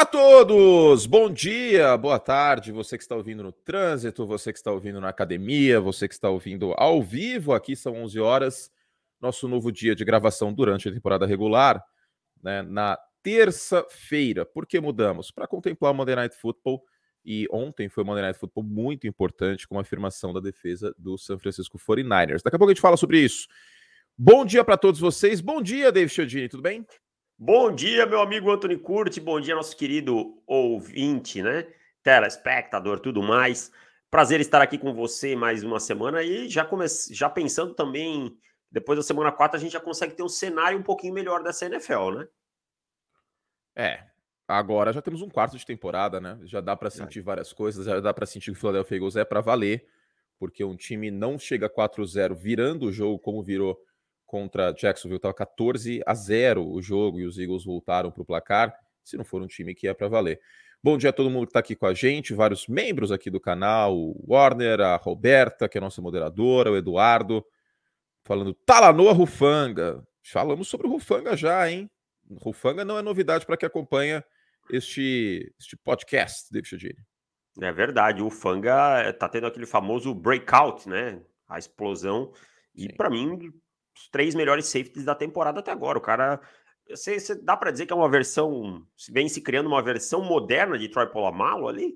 Olá a todos! Bom dia, boa tarde, você que está ouvindo no trânsito, você que está ouvindo na academia, você que está ouvindo ao vivo, aqui são 11 horas, nosso novo dia de gravação durante a temporada regular, né, na terça-feira. Por que mudamos? Para contemplar o Monday Night Football, e ontem foi um Monday Night Football muito importante, com a afirmação da defesa do San Francisco 49ers. Daqui a pouco a gente fala sobre isso. Bom dia para todos vocês, bom dia, David Chiodini, tudo bem? Bom dia, meu amigo Antônio Curti. Bom dia, nosso querido ouvinte, né? Telespectador, tudo mais. Prazer estar aqui com você mais uma semana e já, come... já pensando também, depois da semana 4, a gente já consegue ter um cenário um pouquinho melhor dessa NFL, né? É, agora já temos um quarto de temporada, né? Já dá para sentir várias coisas, já dá para sentir que o Philadelphia Eagles é para valer, porque um time não chega 4-0 virando o jogo como virou contra Jacksonville estava 14 a 0 o jogo e os Eagles voltaram para o placar, se não for um time que é para valer. Bom dia a todo mundo que está aqui com a gente, vários membros aqui do canal, o Warner, a Roberta, que é a nossa moderadora, o Eduardo, falando Talanoa Rufanga. Falamos sobre o Rufanga já, hein? Rufanga não é novidade para quem acompanha este, este podcast, David Chodini. É verdade, o Fanga está tendo aquele famoso breakout, né? A explosão. E para mim, os três melhores safeties da temporada até agora. O cara. Você, você dá para dizer que é uma versão. Vem se criando uma versão moderna de Troy Polamalu ali?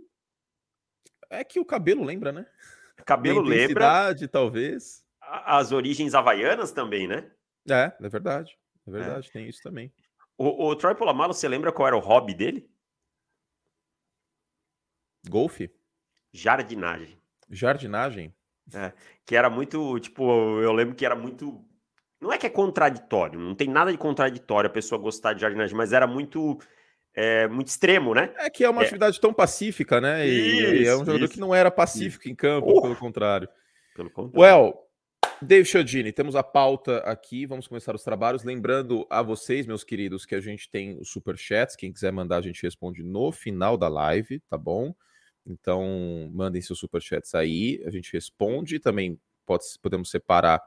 É que o cabelo lembra, né? Cabelo lembra. talvez. As origens havaianas também, né? É, é verdade. É verdade, é. tem isso também. O, o Troy Polamalu, você lembra qual era o hobby dele? Golfe? Jardinagem. Jardinagem? É, que era muito, tipo, eu lembro que era muito não é que é contraditório, não tem nada de contraditório a pessoa gostar de jardinagem, mas era muito é, muito extremo, né? É que é uma é. atividade tão pacífica, né? E, isso, é um jogador isso, que não era pacífico isso. em campo, pelo contrário. Pelo contrário. Well, Dave Chiodini, temos a pauta aqui, vamos começar os trabalhos. Lembrando a vocês, meus queridos, que a gente tem os superchats. Quem quiser mandar, a gente responde no final da live, tá bom? Então, mandem seus superchats aí, a gente responde. Também pode, podemos separar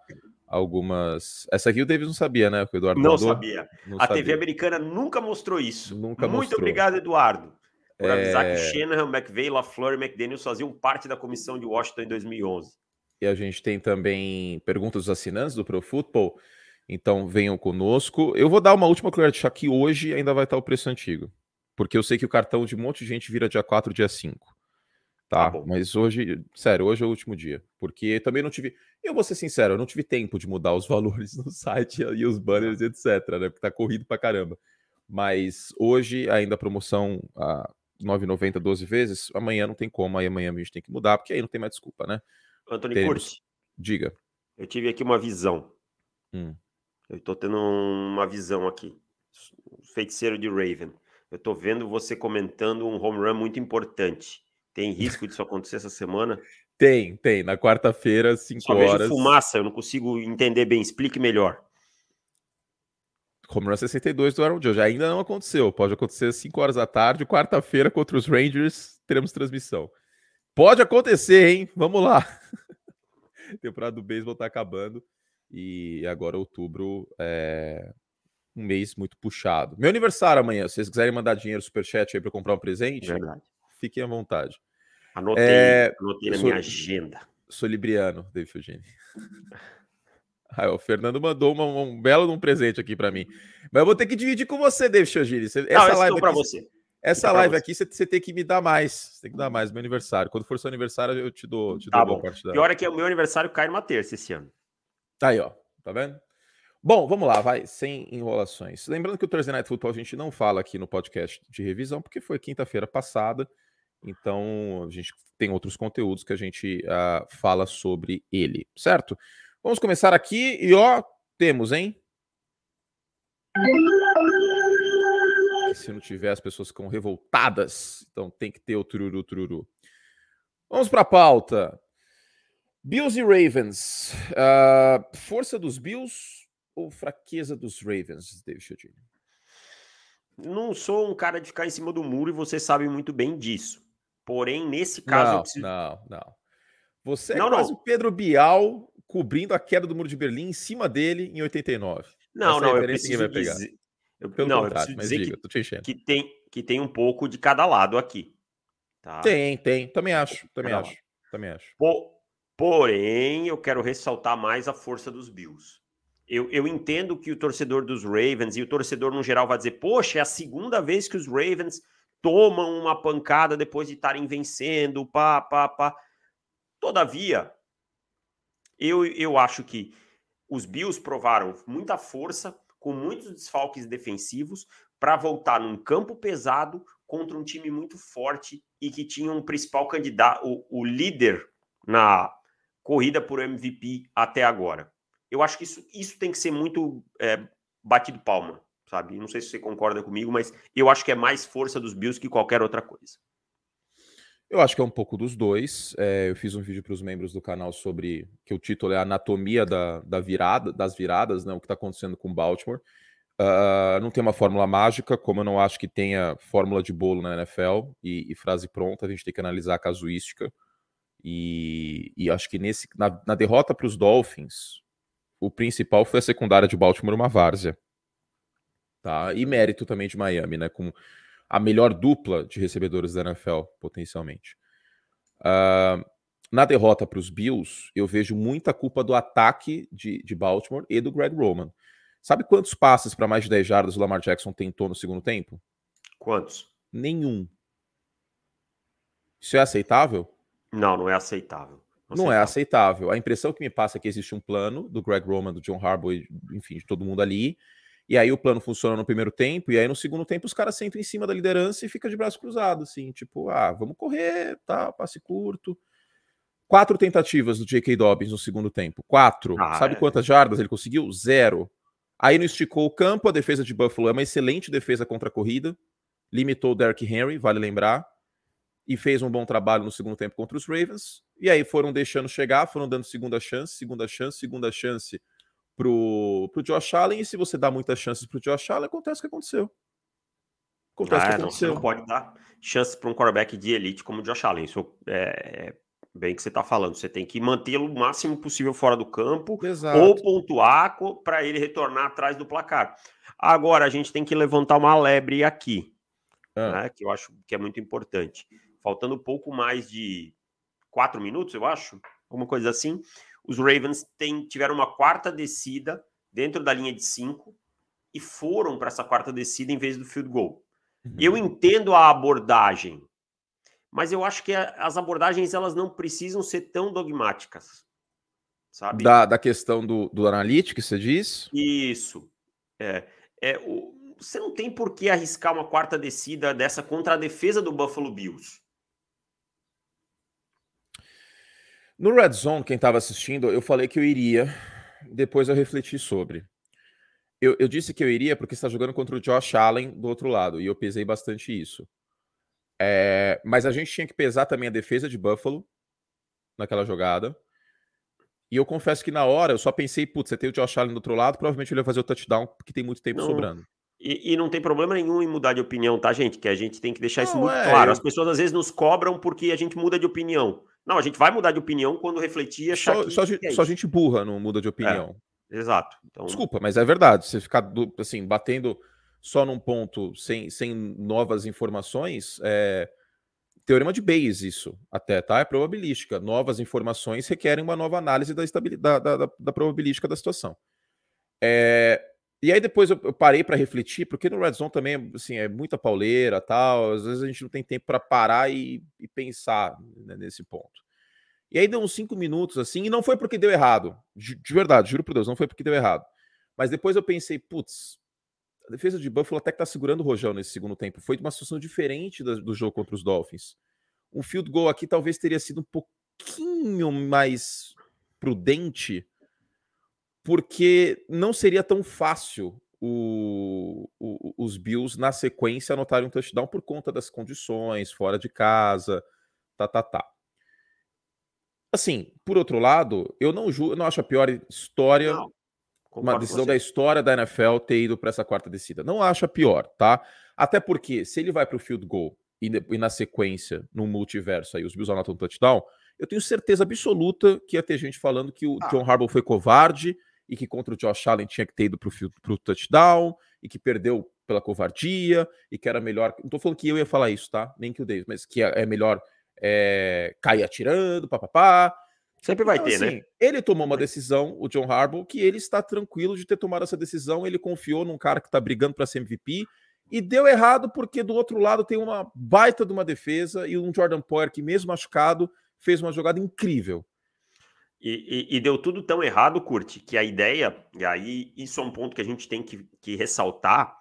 algumas. Essa aqui o Davis não sabia, né? O Eduardo não mandou. sabia. Não a sabia. TV americana nunca mostrou isso. Nunca Muito mostrou. obrigado, Eduardo, por é... avisar que Shanahan, McVeigh, LaFleur e McDaniels faziam parte da comissão de Washington em 2011. E a gente tem também perguntas dos assinantes do Pro Football. Então venham conosco. Eu vou dar uma última colher de chá que hoje ainda vai estar o preço antigo. Porque eu sei que o cartão de um monte de gente vira dia 4, dia 5. Tá, tá mas hoje, sério, hoje é o último dia. Porque também não tive. Eu vou ser sincero, eu não tive tempo de mudar os valores no site e os banners, etc. Né? Porque tá corrido pra caramba. Mas hoje, ainda a promoção a 9,90 12 vezes. Amanhã não tem como, aí amanhã a gente tem que mudar, porque aí não tem mais desculpa, né? Antônio Teremos... Curti. Diga. Eu tive aqui uma visão. Hum. Eu tô tendo uma visão aqui. Feiticeiro de Raven. Eu tô vendo você comentando um home run muito importante. Tem risco disso acontecer essa semana? Tem, tem. Na quarta-feira, 5 horas. Vejo fumaça, eu não consigo entender bem. Explique melhor. Home Run 62 do Aaron Judge. Ainda não aconteceu. Pode acontecer às 5 horas da tarde. Quarta-feira, contra os Rangers, teremos transmissão. Pode acontecer, hein? Vamos lá. A temporada do beisebol tá acabando. E agora, outubro, é um mês muito puxado. Meu aniversário amanhã. Se vocês quiserem mandar dinheiro, superchat aí para comprar um presente, Verdade. fiquem à vontade. Anotei, é, anotei na sou, minha agenda. Sou libriano, David Eugênio. Ah, o Fernando mandou uma, um belo um presente aqui para mim. Mas eu vou ter que dividir com você, David Chogini. Essa Não, live para você. Essa live você. aqui você, você, tem que me dar mais. Você tem que dar mais, meu aniversário. Quando for seu aniversário, eu te dou, te tá dou bom. parte da. Pior é que o meu aniversário cai numa terça esse ano. Tá aí, ó. Tá vendo? Bom, vamos lá, vai, sem enrolações. Lembrando que o Thursday Night Football a gente não fala aqui no podcast de revisão, porque foi quinta-feira passada. Então, a gente tem outros conteúdos que a gente uh, fala sobre ele, certo? Vamos começar aqui e ó, temos, hein? Se não tiver, as pessoas ficam revoltadas. Então tem que ter o tururu tururu. Vamos para a pauta. Bills e Ravens. Uh, força dos Bills ou fraqueza dos Ravens, David Chodini? Não sou um cara de ficar em cima do muro e você sabe muito bem disso. Porém, nesse caso. Não, preciso... não, não. Você é não, quase o Pedro Bial cobrindo a queda do muro de Berlim em cima dele em 89. Não, Essa não, eu preciso, dizer, Eu, Pelo não, eu preciso dizer diga, que, que, tem, que tem um pouco de cada lado aqui. Tá? Tem, tem. Também acho. Também acho. Lado. Também acho. porém, eu quero ressaltar mais a força dos Bills. Eu, eu entendo que o torcedor dos Ravens e o torcedor no geral vai dizer: Poxa, é a segunda vez que os Ravens tomam uma pancada depois de estarem vencendo, pá, pá, pá. Todavia, eu, eu acho que os Bills provaram muita força, com muitos desfalques defensivos, para voltar num campo pesado contra um time muito forte e que tinha um principal candidato, o, o líder na corrida por MVP até agora. Eu acho que isso, isso tem que ser muito é, batido palma, sabe? Não sei se você concorda comigo, mas eu acho que é mais força dos Bills que qualquer outra coisa. Eu acho que é um pouco dos dois. É, eu fiz um vídeo para os membros do canal sobre que o título é a anatomia da, da virada, das viradas, né? O que está acontecendo com Baltimore. Uh, não tem uma fórmula mágica, como eu não acho que tenha fórmula de bolo na NFL e, e frase pronta, a gente tem que analisar a casuística. E, e acho que nesse, na, na derrota para os Dolphins, o principal foi a secundária de Baltimore, uma várzea. Tá? E mérito também de Miami, né? Com a melhor dupla de recebedores da NFL, potencialmente. Uh, na derrota para os Bills, eu vejo muita culpa do ataque de, de Baltimore e do Greg Roman. Sabe quantos passes para mais de 10 jardas o Lamar Jackson tentou no segundo tempo? Quantos? Nenhum. Isso é aceitável? Não, não é aceitável. Não, não é aceitável. A impressão que me passa é que existe um plano do Greg Roman, do John Harbaugh, enfim, de todo mundo ali, e aí o plano funciona no primeiro tempo, e aí no segundo tempo os caras sentam em cima da liderança e fica de braço cruzado, assim, tipo, ah, vamos correr, tá, passe curto. Quatro tentativas do J.K. Dobbins no segundo tempo. Quatro. Ah, Sabe é. quantas jardas ele conseguiu? Zero. Aí não esticou o campo, a defesa de Buffalo é uma excelente defesa contra a corrida. Limitou o Derrick Henry, vale lembrar. E fez um bom trabalho no segundo tempo contra os Ravens. E aí foram deixando chegar, foram dando segunda chance, segunda chance, segunda chance pro, pro Josh Allen, e se você dá muitas chances pro Josh Allen, acontece o que aconteceu. Acontece ah, o que aconteceu. Não, não pode dar chances para um quarterback de elite como o Josh Allen. Isso é, é bem que você está falando. Você tem que mantê-lo o máximo possível fora do campo Exato. ou pontuar para ele retornar atrás do placar. Agora, a gente tem que levantar uma lebre aqui, ah. né, que eu acho que é muito importante. Faltando pouco mais de quatro minutos, eu acho, alguma coisa assim os Ravens tem, tiveram uma quarta descida dentro da linha de cinco e foram para essa quarta descida em vez do field goal. Uhum. Eu entendo a abordagem, mas eu acho que as abordagens elas não precisam ser tão dogmáticas, sabe? Da, da questão do, do analítico, você diz? Isso. É, é, o, você não tem por que arriscar uma quarta descida dessa contra a defesa do Buffalo Bills. No Red Zone, quem estava assistindo, eu falei que eu iria. Depois eu refleti sobre. Eu, eu disse que eu iria porque está jogando contra o Josh Allen do outro lado, e eu pesei bastante isso. É, mas a gente tinha que pesar também a defesa de Buffalo naquela jogada. E eu confesso que na hora eu só pensei, putz, você tem o Josh Allen do outro lado, provavelmente ele vai fazer o touchdown porque tem muito tempo não, sobrando. E, e, não tem problema nenhum em mudar de opinião, tá, gente? Que a gente tem que deixar não, isso muito é, claro. Eu... As pessoas às vezes nos cobram porque a gente muda de opinião. Não, a gente vai mudar de opinião quando refletir achar só, que, só, que é só gente burra não muda de opinião. É, exato. Então... Desculpa, mas é verdade. Você ficar assim, batendo só num ponto sem, sem novas informações, é... teorema de Bayes isso até, tá? É probabilística. Novas informações requerem uma nova análise da, estabilidade, da, da, da probabilística da situação. É... E aí depois eu, parei para refletir, porque no Red Zone também assim, é muita pauleira tal, às vezes a gente não tem tempo para parar e, e pensar né, nesse ponto. E aí deu uns cinco minutos assim, e não foi porque deu errado, de, de, verdade, juro por Deus, não foi porque deu errado. Mas depois eu pensei, putz, a defesa de Buffalo até que tá segurando o Rojão nesse segundo tempo. Foi de uma situação diferente do, do jogo contra os Dolphins. Um field goal aqui talvez teria sido um pouquinho mais prudente porque não seria tão fácil o, o, os Bills na sequência anotarem um touchdown por conta das condições, fora de casa, tá, tá, tá. Assim, por outro lado, eu não, ju eu não acho a pior história, não, uma decisão da história da NFL ter ido para essa quarta descida. Não acho a pior, tá? Até porque se ele vai para o field goal e, e, na sequência, no multiverso aí, os Bills anotam um touchdown, eu tenho certeza absoluta que ia ter gente falando que o ah. John Harbaugh foi covarde, e que contra o Josh Allen tinha que ter ido para o touchdown e que perdeu pela covardia e que era melhor. Não tô falando que eu ia falar isso, tá? Nem que o Davis, mas que é, é melhor é, cair atirando, papapá. Sempre vai então, ter, né? assim, né? Ele tomou uma decisão, o John Harbaugh, que ele está tranquilo de ter tomado essa decisão. Ele confiou num cara que está brigando para ser MVP e deu errado porque do outro lado tem uma baita de uma defesa e um Jordan Poyer que, mesmo machucado, fez uma jogada incrível. E, e, e, deu tudo tão errado, Curte, que a ideia, e aí isso é um ponto que a gente tem que, que ressaltar,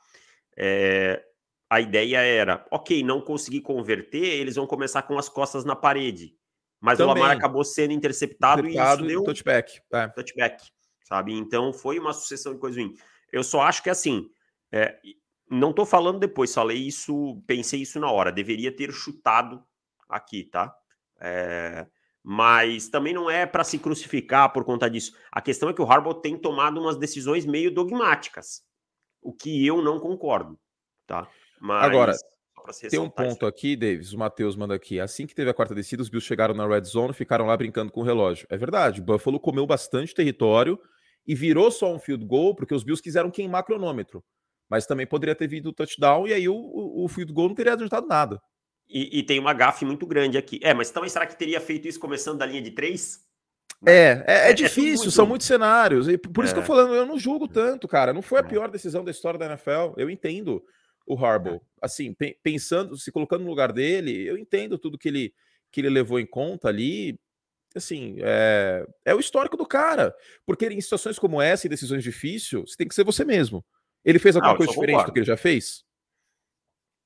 é, a ideia era, ok, não consegui converter, eles vão começar com as costas na parede. Mas Também. o Lamar acabou sendo interceptado, interceptado e isso deu touchback. É. touchback, sabe? Então foi uma sucessão de coisas ruins. Eu só acho que assim, é, não tô falando depois, falei isso, pensei isso na hora, deveria ter chutado aqui, tá? É, mas também não é para se crucificar por conta disso. A questão é que o Harbaugh tem tomado umas decisões meio dogmáticas, o que eu não concordo, tá? Mas, Agora, tem um ponto isso. aqui, Davis, o Matheus manda aqui. Assim que teve a quarta descida, os Bills chegaram na red zone, ficaram lá brincando com o relógio. É verdade, Buffalo comeu bastante território e virou só um field goal porque os Bills quiseram queimar cronômetro. Mas também poderia ter vindo o touchdown e aí o, o, o field goal não teria adiantado nada. E, e, tem uma gafe muito grande aqui. É, mas também será que teria feito isso começando da linha de três? É, é, é, é difícil, é muito... são muitos cenários. E por isso que eu tô é. falando, eu não julgo tanto, cara. Não foi a é. pior decisão da história da NFL. Eu entendo o Harbaugh. Assim, pe pensando, se colocando no lugar dele, eu entendo tudo que ele, que ele levou em conta ali. Assim, é, é o histórico do cara. Porque em situações como essa, em decisões difíceis, você tem que ser você mesmo. Ele fez alguma coisa diferente concordo. do que ele já fez?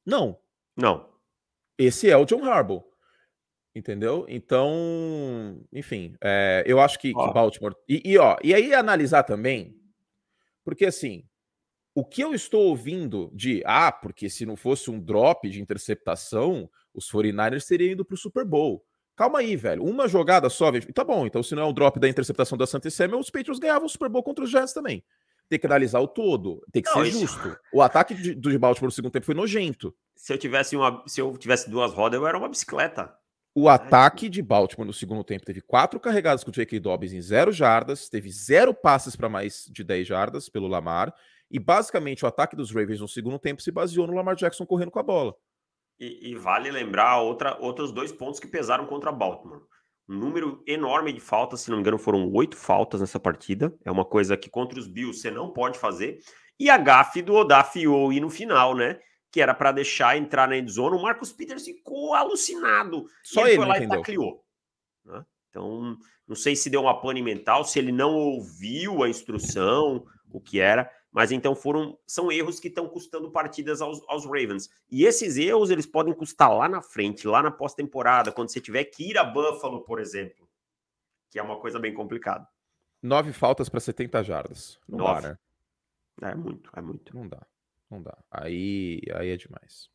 Não. Não. Esse é o John Harbaugh. Entendeu? Então, enfim, é, eu acho que, que Baltimore. E, e, ó, e aí analisar também, porque assim, o que eu estou ouvindo de ah, porque se não fosse um drop de interceptação, os 49ers teriam ido para o Super Bowl. Calma aí, velho. Uma jogada só, tá bom. Então, se não é um drop da interceptação da Santa Samuel, os Patriots ganhavam o Super Bowl contra os Giants também tem que analisar o todo, tem que não, ser justo. O ataque de, do Baltimore no segundo tempo foi nojento. Se eu tivesse uma, se eu tivesse duas rodas, eu era uma bicicleta. O é. ataque de Baltimore no segundo tempo teve quatro carregadas com o J.K. Dobbins em zero jardas, teve zero passes para mais de 10 jardas pelo Lamar, e basicamente o ataque dos Ravens no segundo tempo se baseou no Lamar Jackson correndo com a bola. E, e vale lembrar outra, outros dois pontos que pesaram contra Baltimore um número enorme de faltas, se não me engano, foram oito faltas nessa partida. É uma coisa que contra os Bills você não pode fazer. E a gafe do Odafioi no final, né? Que era para deixar entrar na endzone. O Marcos Peters ficou alucinado. Só ele, ele foi lá entendeu. e tacleou. Né? Então, não sei se deu uma pane mental, se ele não ouviu a instrução, o que era. Mas então foram são erros que estão custando partidas aos, aos, Ravens. E esses erros eles podem custar lá na frente, lá na pós-temporada, quando você tiver que ir a Buffalo, por exemplo, que é uma coisa bem complicada. Nove faltas para 70 jardas. Não Nove. dá, né? É muito, é muito. Não dá, não dá. Aí, aí é demais.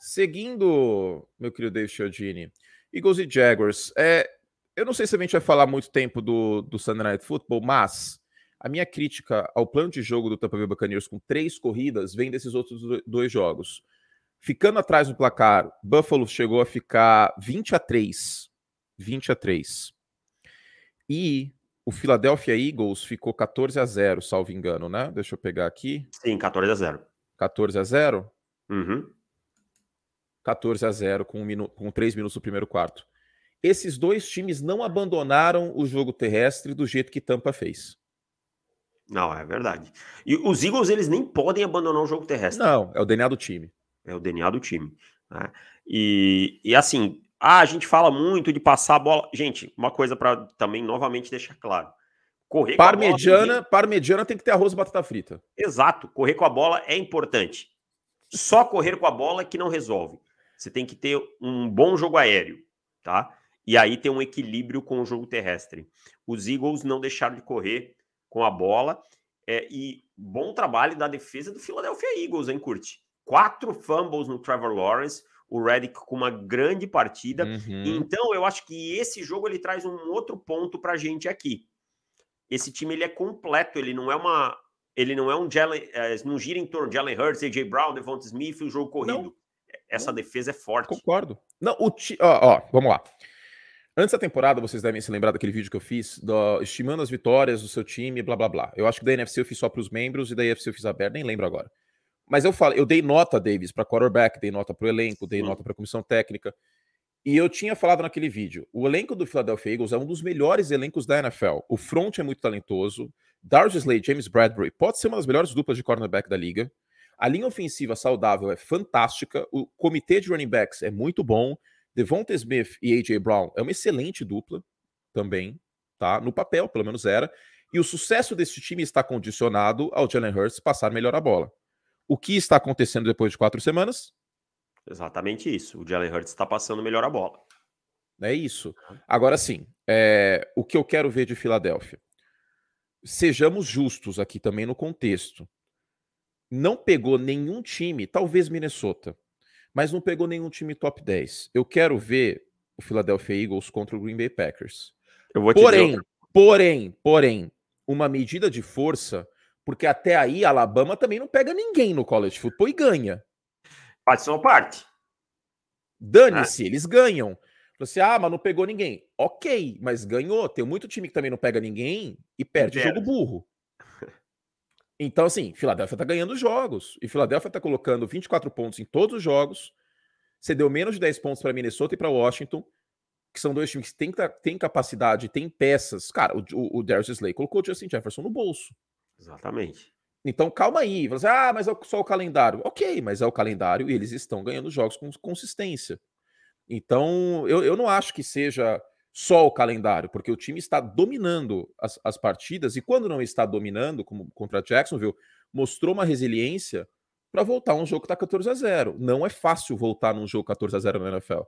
Seguindo, meu querido Dave Chiodini, Eagles e Jaguars. É, eu não sei se a gente vai falar muito tempo do, do Sunday Night Football, mas a minha crítica ao plano de jogo do Tampa Bay Buccaneers com três corridas vem desses outros dois jogos. Ficando atrás no placar, Buffalo chegou a ficar 20 a 3. 20 a 3. E o Philadelphia Eagles ficou 14 a 0, salvo engano, né? Deixa eu pegar aqui. Sim, 14 a 0. 14 a 0? Uhum. 14 a 0 com, um minuto, com 3 minutos do primeiro quarto esses dois times não abandonaram o jogo terrestre do jeito que Tampa fez. Não, é verdade. E os Eagles, eles nem podem abandonar o jogo terrestre. Não, é o DNA do time. É o DNA do time. Né? E, e assim, ah, a gente fala muito de passar a bola. Gente, uma coisa para também novamente deixar claro. Correr parmediana, com a bola, parmediana tem que ter arroz e batata frita. Exato, correr com a bola é importante. Só correr com a bola que não resolve. Você tem que ter um bom jogo aéreo, tá? E aí tem um equilíbrio com o jogo terrestre. Os Eagles não deixaram de correr com a bola. É, e bom trabalho da defesa do Philadelphia Eagles, hein, Curte? Quatro fumbles no Trevor Lawrence, o Reddick com uma grande partida. Uhum. Então, eu acho que esse jogo ele traz um outro ponto pra gente aqui. Esse time ele é completo, ele não é uma. Ele não é um Jalen, é, não gira em torno de Jalen Hurts, AJ Brown, Devonta Smith, o jogo corrido. Não. Essa não. defesa é forte. Concordo. Não, o ti... ó, ó, vamos lá. Antes da temporada, vocês devem se lembrar daquele vídeo que eu fiz, do, estimando as vitórias do seu time, blá blá blá. Eu acho que da NFC eu fiz só para os membros e da UFC eu fiz aberto, nem lembro agora. Mas eu falo, eu dei nota, Davis, para quarterback, dei nota para o elenco, dei nota para a comissão técnica. E eu tinha falado naquele vídeo, o elenco do Philadelphia Eagles é um dos melhores elencos da NFL. O front é muito talentoso. Darius Slade, James Bradbury pode ser uma das melhores duplas de cornerback da liga. A linha ofensiva saudável é fantástica. O comitê de running backs é muito bom. Devonta Smith e A.J. Brown é uma excelente dupla também, tá? No papel, pelo menos era. E o sucesso desse time está condicionado ao Jalen Hurts passar melhor a bola. O que está acontecendo depois de quatro semanas? Exatamente isso. O Jalen Hurts está passando melhor a bola. É isso. Agora sim, é... o que eu quero ver de Filadélfia. Sejamos justos aqui também no contexto. Não pegou nenhum time, talvez Minnesota, mas não pegou nenhum time top 10. Eu quero ver o Philadelphia Eagles contra o Green Bay Packers. porém, dizer... porém, porém, uma medida de força, porque até aí Alabama também não pega ninguém no college football e ganha. Sua parte. Dane-se, eles ganham. Você, ah, mas não pegou ninguém. Ok, mas ganhou. Tem muito time que também não pega ninguém e perde jogo burro. Então, assim, Filadélfia tá ganhando jogos. E Filadélfia tá colocando 24 pontos em todos os jogos. Você deu menos de 10 pontos para Minnesota e para Washington, que são dois times que têm, têm capacidade, têm peças. Cara, o, o, o Darius Slay colocou o Justin Jefferson no bolso. Exatamente. Então, calma aí. Você, ah, mas é só o calendário. Ok, mas é o calendário e eles estão ganhando jogos com consistência. Então, eu, eu não acho que seja só o calendário, porque o time está dominando as, as partidas e quando não está dominando, como contra Jacksonville, mostrou uma resiliência para voltar um jogo que está 14 a 0. Não é fácil voltar num jogo 14 a 0 na NFL.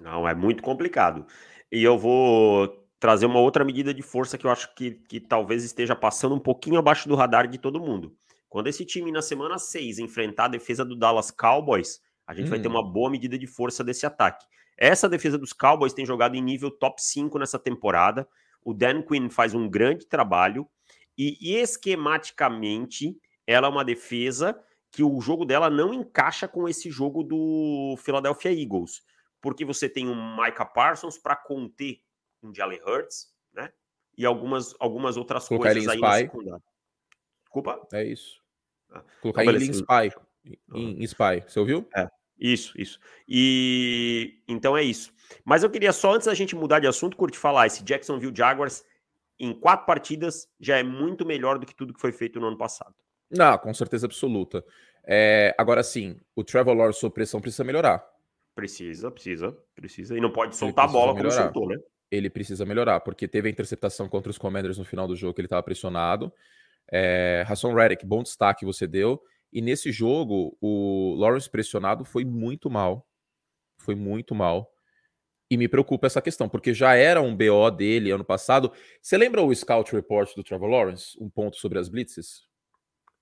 Não, é muito complicado. E eu vou trazer uma outra medida de força que eu acho que, que talvez esteja passando um pouquinho abaixo do radar de todo mundo. Quando esse time na semana 6 enfrentar a defesa do Dallas Cowboys, a gente hum. vai ter hum. uma boa medida de força desse ataque. Essa defesa dos Cowboys tem jogado em nível top 5 nessa temporada. O Dan Quinn faz um grande trabalho e, esquematicamente ela é uma defesa que o jogo dela não encaixa com esse jogo do Philadelphia Eagles, porque você tem um Micah Parsons para conter um Jalen Hurts, né? E algumas, algumas outras Colocar coisas aí secundária. Desculpa? É isso. Ah, Colocar então, em Spy. Em, em Spy, você ouviu? É. Isso, isso. E então é isso. Mas eu queria só, antes da gente mudar de assunto, curte falar: esse Jacksonville Jaguars em quatro partidas já é muito melhor do que tudo que foi feito no ano passado. Não, com certeza absoluta. É, agora sim, o Trevor Lawrence sob pressão precisa melhorar. Precisa, precisa, precisa. E não pode soltar a bola melhorar. como soltou, né? Ele precisa melhorar, porque teve a interceptação contra os Commanders no final do jogo, que ele estava pressionado. É, Hassan Reddick, bom destaque você deu. E nesse jogo, o Lawrence pressionado foi muito mal. Foi muito mal. E me preocupa essa questão, porque já era um BO dele ano passado. Você lembra o Scout Report do Trevor Lawrence? Um ponto sobre as blitzes?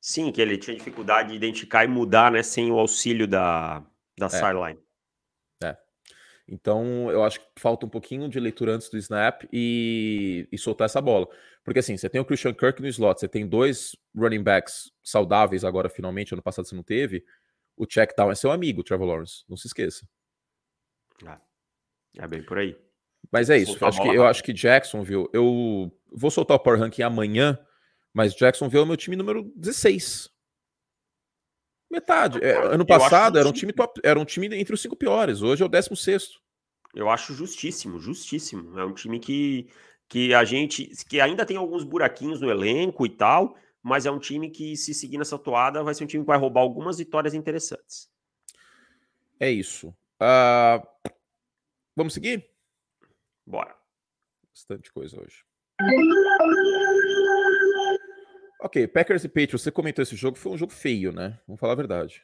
Sim, que ele tinha dificuldade de identificar e mudar, né, sem o auxílio da, da é. sideline. Então, eu acho que falta um pouquinho de leitura antes do snap e, e soltar essa bola. Porque assim, você tem o Christian Kirk no slot, você tem dois running backs saudáveis agora, finalmente, ano passado você não teve. O check down é seu amigo, Trevor Lawrence, não se esqueça. É, é bem por aí. Mas é isso. Acho que, eu acho que Jacksonville, eu vou soltar o Power Ranking amanhã, mas Jacksonville é o meu time número 16. Metade. É, ano passado era um time top, era um time entre os cinco piores. Hoje é o 16. Eu acho justíssimo, justíssimo. É um time que que a gente que ainda tem alguns buraquinhos no elenco e tal, mas é um time que se seguir nessa toada vai ser um time que vai roubar algumas vitórias interessantes. É isso. Uh, vamos seguir? Bora. Bastante coisa hoje. Ok, Packers e Patriots, você comentou esse jogo, foi um jogo feio, né? Vamos falar a verdade.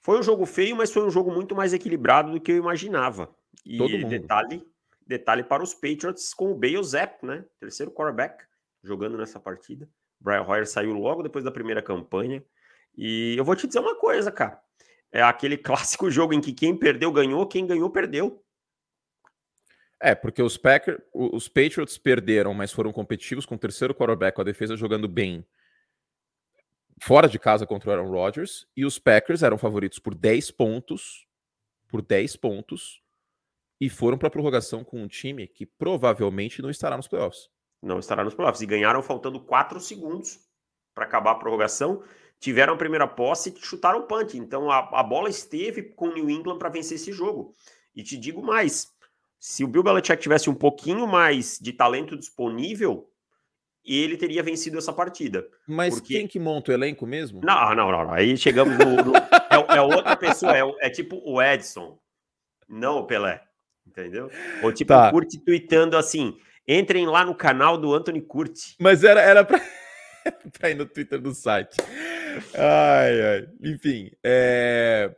Foi um jogo feio, mas foi um jogo muito mais equilibrado do que eu imaginava. E Todo mundo. detalhe, Detalhe para os Patriots com o Bale Zapp, né? Terceiro quarterback jogando nessa partida. Brian Hoyer saiu logo depois da primeira campanha. E eu vou te dizer uma coisa, cara. É aquele clássico jogo em que quem perdeu ganhou, quem ganhou perdeu. É, porque os Packers, os Patriots perderam, mas foram competitivos com o terceiro quarterback, com a defesa jogando bem fora de casa contra o Aaron Rodgers, e os Packers eram favoritos por 10 pontos, por 10 pontos, E foram para a prorrogação com um time que provavelmente não estará nos playoffs. Não estará nos playoffs. E ganharam faltando 4 segundos para acabar a prorrogação. Tiveram a primeira posse e chutaram o punch. Então a, a bola esteve com o New England para vencer esse jogo. E te digo mais: se o Bill Belichick tivesse um pouquinho mais de talento disponível, ele teria vencido essa partida. Mas porque... quem que monta o elenco mesmo? Não, não, não. Aí chegamos no. no... é, é, outra pessoa, é, é, tipo o Edson, não o Pelé. Entendeu? Ou tipo tá. o Curti tweetando assim: entrem lá no canal do Anthony Curti. Mas era, era pra... pra ir no Twitter do site. Ai, ai. Enfim, é...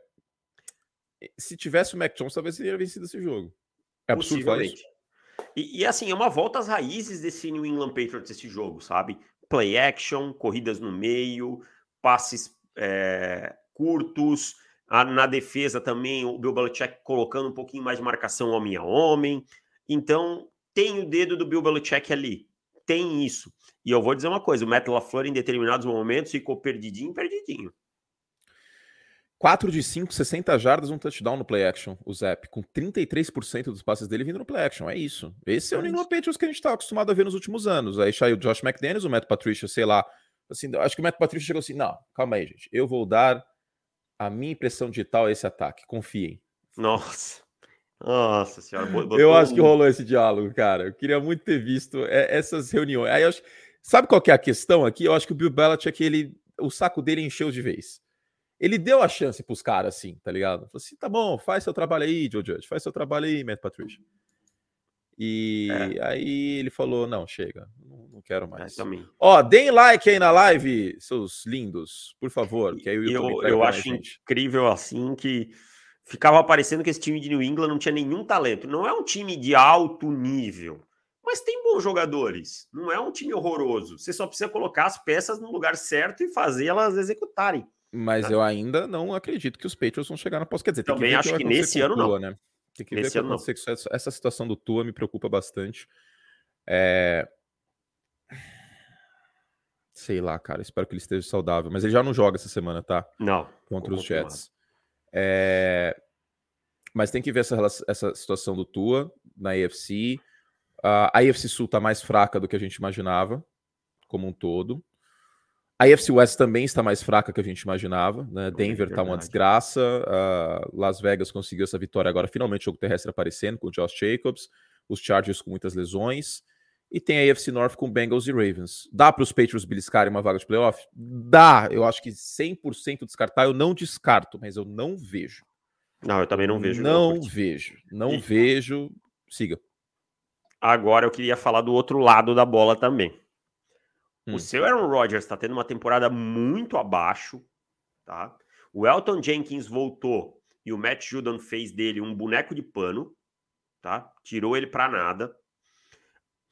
se tivesse o Mac Jones, talvez teria vencido esse jogo. É absurdo falar isso. E, e, assim, é uma volta às raízes desse New England Patriots, esse jogo, sabe? Play action, corridas no meio, passes é, curtos, a, na defesa também o Bill Belichick colocando um pouquinho mais de marcação homem a homem. Então, tem o dedo do Bill Belichick ali. Tem isso. E eu vou dizer uma coisa: o Matt LaFleur, em determinados momentos, ficou perdidinho, perdidinho. 4 de 5, 60 jardas, um touchdown no play action, o Zap, com 33% dos passes dele vindo no play action. É isso. Esse é, é o New Patriots que a gente está acostumado a ver nos últimos anos. Aí saiu o Josh McDaniels, o Matt Patricia, sei lá. Assim, acho que o Matt Patricia chegou assim: não, calma aí, gente. Eu vou dar a minha impressão digital a esse ataque. Confiem. Nossa. Nossa senhora. Botou... Eu acho que rolou esse diálogo, cara. Eu queria muito ter visto essas reuniões. Aí eu acho... Sabe qual que é a questão aqui? Eu acho que o Bill Belichick, ele... o saco dele encheu de vez. Ele deu a chance pros caras, assim, tá ligado? Falou assim: tá bom, faz seu trabalho aí, Joe Judge, faz seu trabalho aí, Matt Patricia. E é. aí ele falou: não, chega, não, quero é, mais. É, Ó, deem like aí na live, seus lindos, por favor. Que aí eu, eu acho incrível assim que ficava parecendo que esse time de New England não tinha nenhum talento. Não é um time de alto nível, mas tem bons jogadores. Não é um time horroroso. Você só precisa colocar as peças no lugar certo e fazer elas executarem. Mas eu ainda não acredito que os Patriots vão chegar na pós. Quer dizer, também que acho que, que nesse ano Tua, não. Né? Tem que nesse ver o que com essa, essa situação do Tua me preocupa bastante. É... Sei lá, cara. Espero que ele esteja saudável. Mas ele já não joga essa semana, tá? Não. Contra os Jets. É... Mas tem que ver essa, essa situação do Tua na AFC. Uh, a AFC Sul tá mais fraca do que a gente imaginava, como um todo. A AFC West também está mais fraca que a gente imaginava. Né? Denver está uma desgraça. Uh, Las Vegas conseguiu essa vitória agora, finalmente, o jogo terrestre aparecendo com o Josh Jacobs. Os Chargers com muitas lesões. E tem a AFC North com Bengals e Ravens. Dá para os Patriots beliscarem uma vaga de playoff? Dá. Eu acho que 100% descartar, eu não descarto, mas eu não vejo. Não, eu também não vejo. Não, não vejo. Não e... vejo. Siga. Agora eu queria falar do outro lado da bola também. Hum. O seu Aaron Rodgers está tendo uma temporada muito abaixo, tá? O Elton Jenkins voltou e o Matt Judon fez dele um boneco de pano, tá? Tirou ele para nada.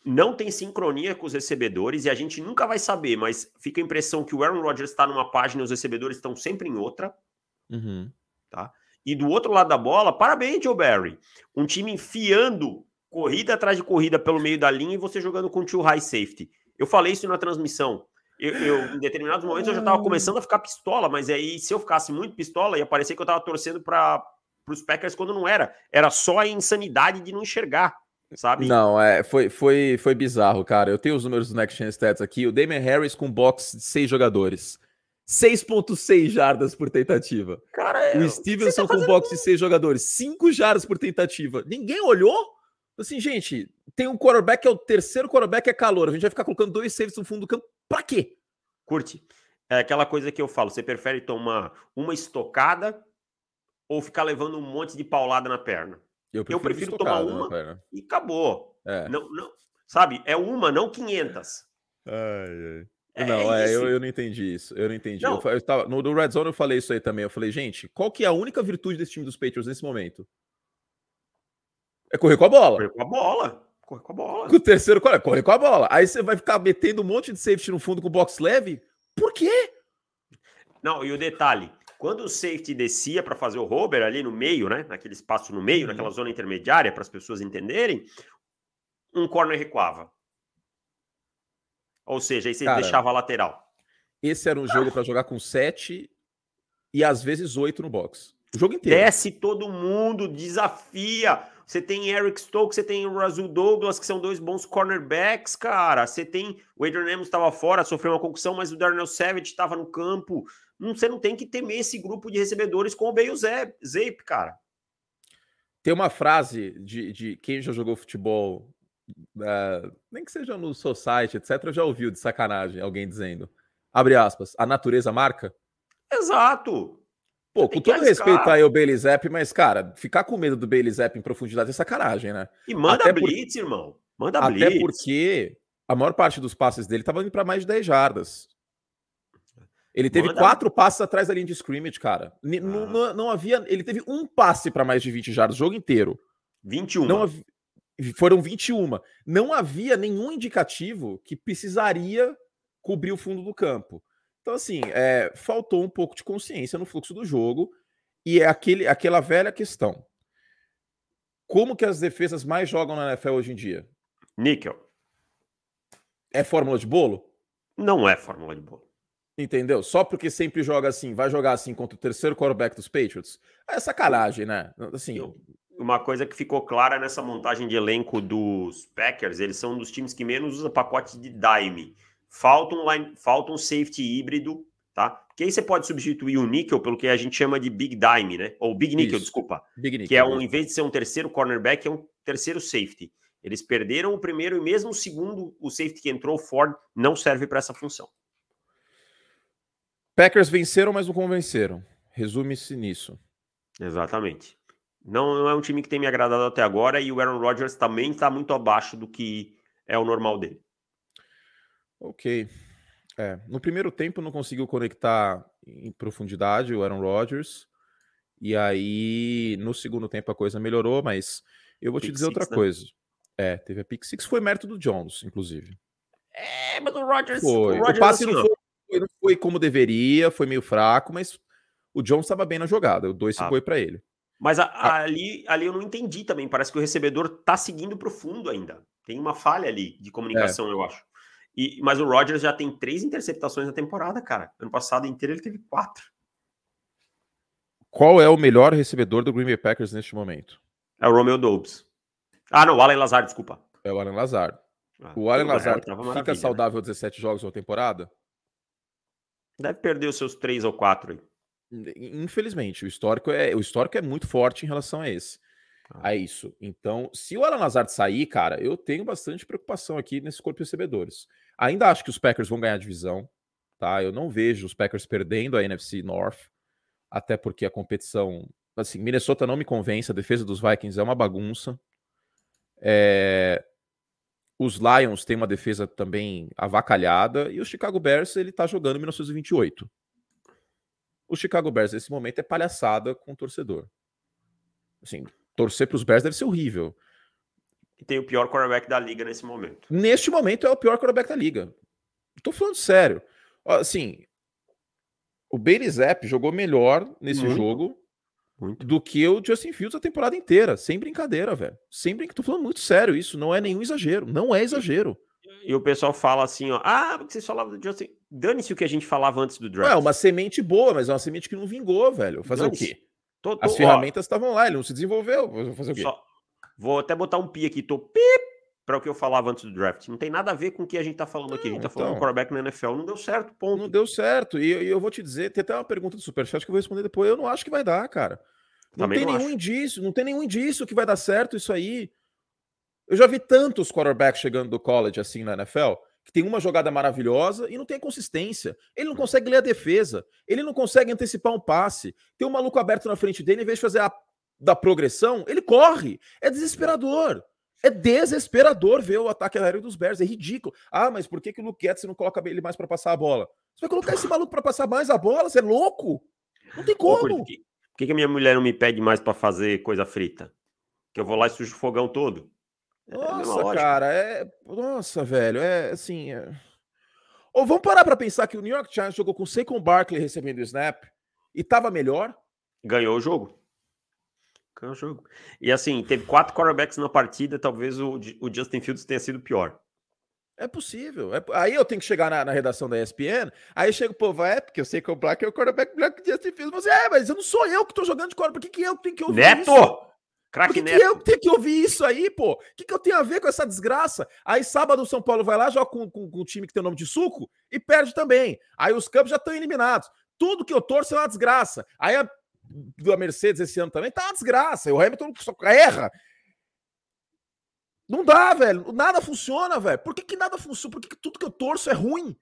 Não tem sincronia com os recebedores e a gente nunca vai saber, mas fica a impressão que o Aaron Rodgers está numa página e os recebedores estão sempre em outra, uhum. tá? E do outro lado da bola, parabéns, Joe Barry. Um time enfiando corrida atrás de corrida pelo meio da linha e você jogando com tio high safety. Eu falei isso na transmissão. Eu, eu, em determinados momentos eu já estava começando a ficar pistola, mas aí se eu ficasse muito pistola, ia parecer que eu estava torcendo para os Packers quando não era. Era só a insanidade de não enxergar, sabe? Não, é, foi, foi, foi bizarro, cara. Eu tenho os números do Next Gen Stats aqui. O Damon Harris com box de seis jogadores. 6.6 jardas por tentativa. Cara, é... o Stevenson tá com box de seis jogadores. 5 jardas por tentativa. Ninguém olhou? Assim, gente, tem um quarterback que é o terceiro quarterback é calor. A gente vai ficar colocando dois safes no fundo do campo. Pra quê? Curte. É aquela coisa que eu falo. Você prefere tomar uma estocada ou ficar levando um monte de paulada na perna? Eu prefiro, eu prefiro tomar uma e acabou. É. Não, não, sabe? É uma, não 500. Ai, ai. É, não, é, eu, eu não entendi isso. Eu não entendi. Não. Eu, eu tava, no, no Red Zone eu falei isso aí também. Eu falei, gente, qual que é a única virtude desse time dos Patriots nesse momento? É correr com a bola. Correr com a bola. Correr com a bola. Com o terceiro, é correr com a bola. Aí você vai ficar metendo um monte de safety no fundo com o box leve? Por quê? Não, e o detalhe, quando o safety descia para fazer o rover ali no meio, né, naquele espaço no meio, uhum. naquela zona intermediária, para as pessoas entenderem, um corner recuava. Ou seja, aí você Cara, deixava a lateral. Esse era um jogo para jogar com sete e às vezes oito no box. O jogo inteiro. Desce todo mundo, desafia. Você tem Eric Stokes, você tem o Razul Douglas, que são dois bons cornerbacks, cara. Você tem. O Adrian Amos estava fora, sofreu uma concussão, mas o Darnell Savage estava no campo. Não, você não tem que temer esse grupo de recebedores com o Bale Zape, cara. Tem uma frase de, de quem já jogou futebol, uh, nem que seja no Society, etc., já ouviu de sacanagem alguém dizendo, abre aspas, a natureza marca? Exato. Pô, com todo respeito aí ao Bailey Zapp, mas, cara, ficar com medo do Bailey Zapp em profundidade é sacanagem, né? E manda até blitz, por... irmão. Manda até blitz. Até porque a maior parte dos passes dele tava indo para mais de 10 jardas. Ele teve Manda... quatro passes atrás da linha de scrimmage, cara. Ah. Não, não, havia. Ele teve um passe para mais de 20 jardas o jogo inteiro. 21. Não havia, foram 21. Não havia nenhum indicativo que precisaria cobrir o fundo do campo. Então, assim, é, faltou um pouco de consciência no fluxo do jogo e é aquele, aquela velha questão. Como que as defesas mais jogam na NFL hoje em dia? Níquel. É fórmula de bolo? Não é fórmula de bolo. Entendeu? Só porque sempre joga assim, vai jogar assim contra o terceiro quarterback dos Patriots? É sacanagem, né? Assim, uma coisa que ficou clara nessa montagem de elenco dos Packers, eles são um dos times que menos usa pacote de dime. Falta um, line, falta um safety híbrido, tá? Que aí você pode substituir o níquel pelo que a gente chama de big dime, né? Ou big nickel, Isso. desculpa. Big nickel, que é um, em vez de ser um terceiro cornerback, é um terceiro safety. Eles perderam o primeiro e mesmo o segundo, o safety que entrou, o Ford, não serve para essa função. Packers venceram, mas não convenceram. Resume-se nisso. Exatamente. Não, não, é um time que tem me agradado até agora e o Aaron Rodgers também está muito abaixo do que é o normal dele. Ok. É, no primeiro tempo não conseguiu conectar em profundidade o Aaron Rodgers. E aí, no segundo tempo a coisa melhorou, mas eu vou pick te dizer six, outra né? coisa. É, teve a pick six, foi mérito do Jones, inclusive. É, mas o Rodgers... Foi. O, Rodgers, o passe não, foi, não foi como deveria, foi meio fraco, mas o Jones estava bem na jogada. O 2 ah. foi para ele. Mas a, a, ali, ali eu não entendi também. Parece que o recebedor tá seguindo pro fundo ainda. Tem uma falha ali de comunicação, é. eu acho. E, mas o Rodgers já tem três interceptações na temporada, cara. Ano passado inteiro ele teve quatro. Qual é o melhor recebedor do Green Bay Packers neste momento? É o Romeo Dobbs. Ah, não, o Allen Lazard, desculpa. É o Allen Lazard. Ah, o Allen Lazard fica né? saudável né? 17 jogos na temporada? Deve perder os seus três ou quatro aí. Infelizmente, o histórico é o histórico é muito forte em relação a esse. Ah. A isso. Então, se o Alan Lazard sair, cara, eu tenho bastante preocupação aqui nesse corpo de recebedores. Ainda acho que os Packers vão ganhar a divisão, tá? Eu não vejo os Packers perdendo a NFC North, até porque a competição, assim, Minnesota não me convence, a defesa dos Vikings é uma bagunça. É... Os Lions têm uma defesa também avacalhada e o Chicago Bears ele tá jogando em 1928. O Chicago Bears nesse momento é palhaçada com o torcedor. Assim, torcer para os Bears deve ser horrível. E tem o pior quarterback da liga nesse momento. Neste momento é o pior quarterback da liga. Tô falando sério. Assim, o Bailey Zapp jogou melhor nesse muito, jogo muito. do que o Justin Fields a temporada inteira. Sem brincadeira, velho. Sem brincadeira. Tô falando muito sério isso. Não é nenhum exagero. Não é exagero. E o pessoal fala assim, ó. Ah, porque vocês falavam do Justin. Dane-se o que a gente falava antes do draft. É uma semente boa, mas é uma semente que não vingou, velho. Fazer o quê? Tô, tô, As ferramentas estavam lá, ele não se desenvolveu. Vou fazer o quê? Só, vou até botar um pi aqui, tô pip para o que eu falava antes do draft. Não tem nada a ver com o que a gente tá falando aqui. A gente tá então, falando do quarterback na NFL. Não deu certo, ponto. Não deu certo. E, e eu vou te dizer, tem até uma pergunta do Superchat que eu vou responder depois. Eu não acho que vai dar, cara. Não Também tem não nenhum acho. indício, não tem nenhum indício que vai dar certo isso aí. Eu já vi tantos quarterbacks chegando do college assim na NFL que tem uma jogada maravilhosa e não tem consistência. Ele não consegue ler a defesa, ele não consegue antecipar um passe. Tem um maluco aberto na frente dele, em vez de fazer a da progressão, ele corre. É desesperador. É desesperador ver o ataque aéreo dos Bears, é ridículo. Ah, mas por que, que o Luke Getz não coloca ele mais para passar a bola? Você vai colocar esse maluco para passar mais a bola? Você é louco? Não tem como. Por que, por que, que a minha mulher não me pede mais para fazer coisa frita? Que eu vou lá e sujo o fogão todo. É Nossa, cara, é. Nossa, velho, é assim. É... Ou vamos parar para pensar que o New York Giants jogou com Saquon Barkley recebendo o snap e tava melhor? Ganhou o jogo. Ganhou o jogo. E assim, teve quatro quarterbacks na partida, talvez o, o Justin Fields tenha sido pior. É possível. É... Aí eu tenho que chegar na, na redação da ESPN, aí chega o povo, é, porque eu sei que o Black é o quarterback Black Justin Fields. Você, é, mas eu não sou eu que tô jogando de quarterback, por que, que eu tenho que ouvir Neto! Isso? Craque Neto. Que eu tenho que ouvir isso aí, pô? O que, que eu tenho a ver com essa desgraça? Aí sábado o São Paulo vai lá, joga com, com, com um time que tem o nome de suco e perde também. Aí os campos já estão eliminados. Tudo que eu torço é uma desgraça. Aí a da Mercedes esse ano também tá uma desgraça. E o Hamilton só erra. Não dá, velho. Nada funciona, velho. Por que, que nada funciona? Por que, que tudo que eu torço é ruim?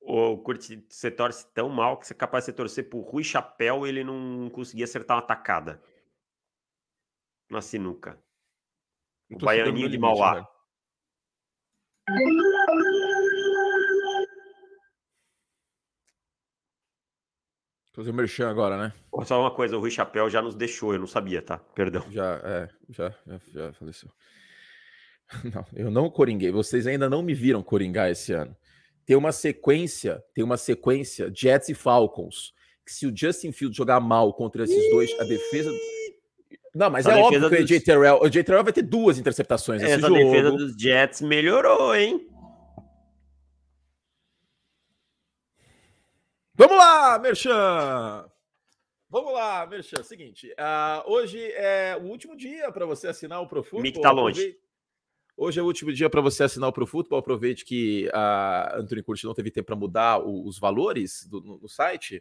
O Curti, você torce tão mal que você é capaz de torcer por Rui Chapéu e ele não conseguia acertar uma tacada na sinuca. O Baianinho de Mauá. Fazer o merchan agora, né? Só uma coisa, o Rui Chapéu já nos deixou, eu não sabia, tá? Perdão. Já, é, já, já, já faleceu. Não, eu não coringuei. Vocês ainda não me viram coringar esse ano. Tem uma sequência, tem uma sequência Jets e Falcons. Que se o Justin Fields jogar mal contra esses dois, a defesa não, mas Essa é óbvio que o AJ Terrell, o AJ Terrell vai ter duas interceptações nesse Essa jogo. defesa dos Jets melhorou, hein? Vamos lá, Merchan! Vamos lá, Merchan. Seguinte, uh, hoje é o último dia para você assinar o ProFootball. Mick tá longe. Aproveite... Hoje é o último dia para você assinar o ProFootball. Aproveite que a uh, Anthony Curtis não teve tempo para mudar o, os valores do, no, no site.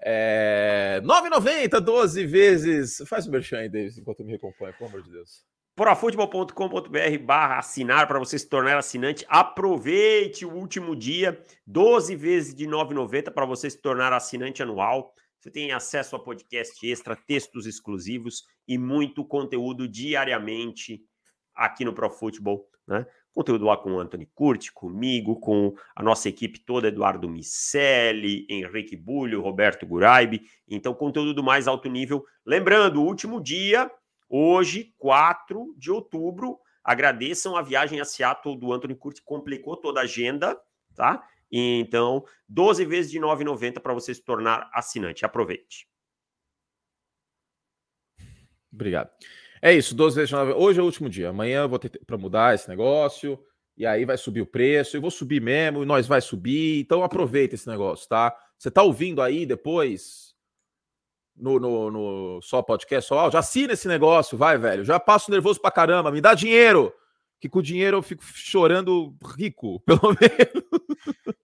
É... 9,90, 12 vezes. Faz o merchan aí, Davis, enquanto eu me recomponho, pelo amor de Deus. Profutebol.com.br barra assinar para você se tornar assinante. Aproveite o último dia, 12 vezes de 9,90 para você se tornar assinante anual. Você tem acesso a podcast extra, textos exclusivos e muito conteúdo diariamente aqui no ProFootball, né? Conteúdo lá com o Anthony Curti, comigo, com a nossa equipe toda, Eduardo Micelli, Henrique Bulho, Roberto Guraibi. Então, conteúdo do mais alto nível. Lembrando, o último dia, hoje, 4 de outubro, agradeçam a viagem a Seattle do Anthony Curti, complicou toda a agenda, tá? Então, 12 vezes de 9,90 para você se tornar assinante. Aproveite. Obrigado. É isso, 12 vezes 9. Hoje é o último dia. Amanhã eu vou ter para mudar esse negócio. E aí vai subir o preço. E vou subir mesmo. E nós vai subir. Então aproveita esse negócio, tá? Você tá ouvindo aí depois no, no, no só podcast, só já assina esse negócio, vai, velho. Já passo nervoso pra caramba. Me dá dinheiro. Que com o dinheiro eu fico chorando rico, pelo menos.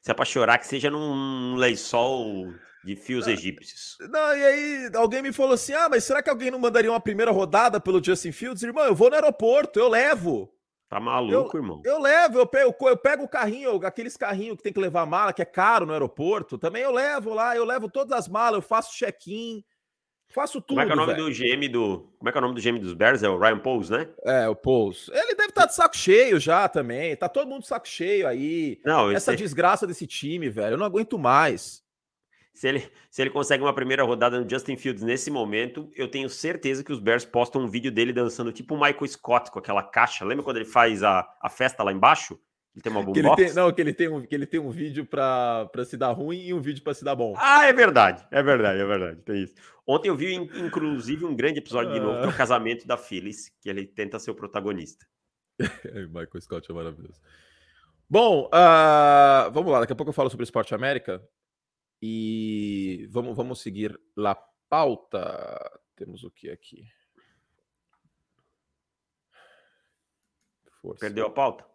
Se é pra chorar, que seja num lençol de fios ah, egípcios. Não, e aí alguém me falou assim: ah, mas será que alguém não mandaria uma primeira rodada pelo Justin Fields? Irmão, eu vou no aeroporto, eu levo. Tá maluco, eu, irmão? Eu levo, eu pego, eu pego o carrinho, aqueles carrinhos que tem que levar mala, que é caro no aeroporto. Também eu levo lá, eu levo todas as malas, eu faço check-in. Faço tudo. Como é que é o nome véio. do GM do. Como é que é o nome do GM dos Bears? É o Ryan Pauls, né? É, o Pauls. Ele deve estar tá de saco cheio já também. Tá todo mundo de saco cheio aí. Não, Essa desgraça desse time, velho. Eu não aguento mais. Se ele, se ele consegue uma primeira rodada no Justin Fields nesse momento, eu tenho certeza que os Bears postam um vídeo dele dançando tipo o Michael Scott com aquela caixa. Lembra quando ele faz a, a festa lá embaixo? Ele tem uma boombox? Não, que ele tem um, que ele tem um vídeo para se dar ruim e um vídeo para se dar bom. Ah, é verdade. É verdade, é verdade. Tem isso. Ontem eu vi, inclusive, um grande episódio de novo, que é o ah. casamento da Phyllis, que ele tenta ser o protagonista. Michael Scott é maravilhoso. Bom, uh, vamos lá. Daqui a pouco eu falo sobre o Esporte América. E vamos, vamos seguir lá pauta. Temos o que aqui? Força. Perdeu a pauta?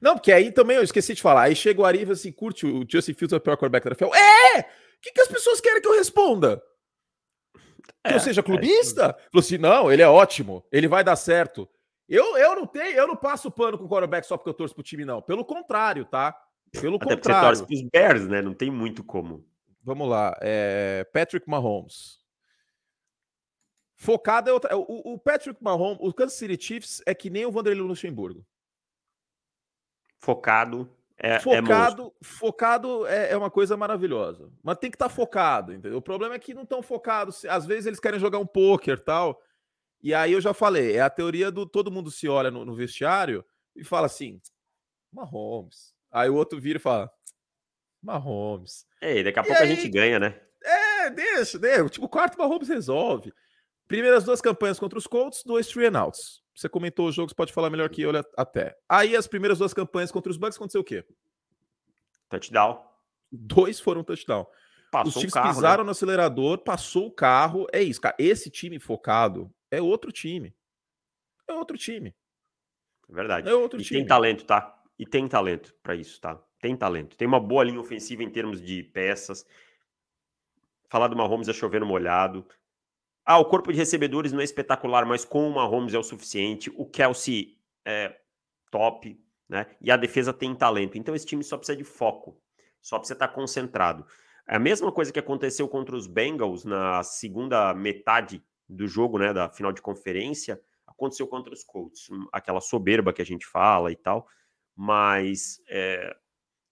Não, porque aí também eu esqueci de falar. Aí chega o Ari e assim: curte o Justin Fields é o pior quarterback da NFL. É! O que, que as pessoas querem que eu responda? Que é, eu seja é clubista? É. Falou assim: não, ele é ótimo, ele vai dar certo. Eu, eu não tenho, eu não passo pano com o quarterback só porque eu torço pro time, não. Pelo contrário, tá? Pelo Até contrário. Você torce pros Bears, né? Não tem muito como. Vamos lá. É Patrick Mahomes. Focado é outra. O, o, Patrick Mahomes, o Kansas City Chiefs é que nem o Vanderlei Luxemburgo. Focado é, é focado, é focado é, é, uma coisa maravilhosa, mas tem que estar tá focado, entendeu? O problema é que não estão focados. Às vezes eles querem jogar um poker tal. E aí eu já falei, é a teoria do todo mundo se olha no, no vestiário e fala assim, Mahomes. Aí o outro vira e fala, Mahomes. É, daqui a e pouco aí, a gente ganha, né? É, deixa, deixa. Tipo, o quarto Mahomes resolve. Primeiras duas campanhas contra os Colts, dois three and outs. Você comentou o jogo, você pode falar melhor que eu até. Aí as primeiras duas campanhas contra os Bucks aconteceu o quê? Touchdown. Dois foram touchdown. Passou Os Chiefs carro, né? pisaram né? no acelerador, passou o carro. É isso, cara. Esse time focado é outro time. É outro time. É verdade. É outro e time. tem talento, tá? E tem talento para isso, tá? Tem talento. Tem uma boa linha ofensiva em termos de peças. Falar do Mahomes é chovendo molhado. Ah, o corpo de recebedores não é espetacular, mas com o Mahomes é o suficiente. O Kelsey é top, né? E a defesa tem talento. Então esse time só precisa de foco. Só precisa estar concentrado. É a mesma coisa que aconteceu contra os Bengals na segunda metade do jogo, né, da final de conferência, aconteceu contra os Colts. Aquela soberba que a gente fala e tal. Mas, é,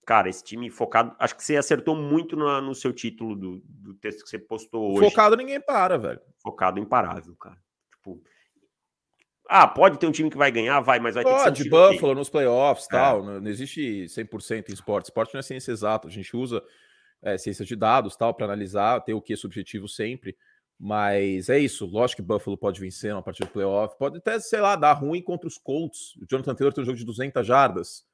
cara, esse time focado. Acho que você acertou muito no, no seu título do, do, texto que você postou hoje. Focado ninguém para, velho. Focado imparável, cara. Tipo. Ah, pode ter um time que vai ganhar, vai, mas vai pode, ter que ser um Buffalo nos playoffs, é. tal. Não, não existe 100% em esporte. Esporte não é ciência exata. A gente usa é, ciência de dados, tal, para analisar, ter o que subjetivo sempre. Mas é isso. Lógico que Buffalo pode vencer uma partida de playoff. Pode até, sei lá, dar ruim contra os Colts. O Jonathan Taylor tem um jogo de 200 jardas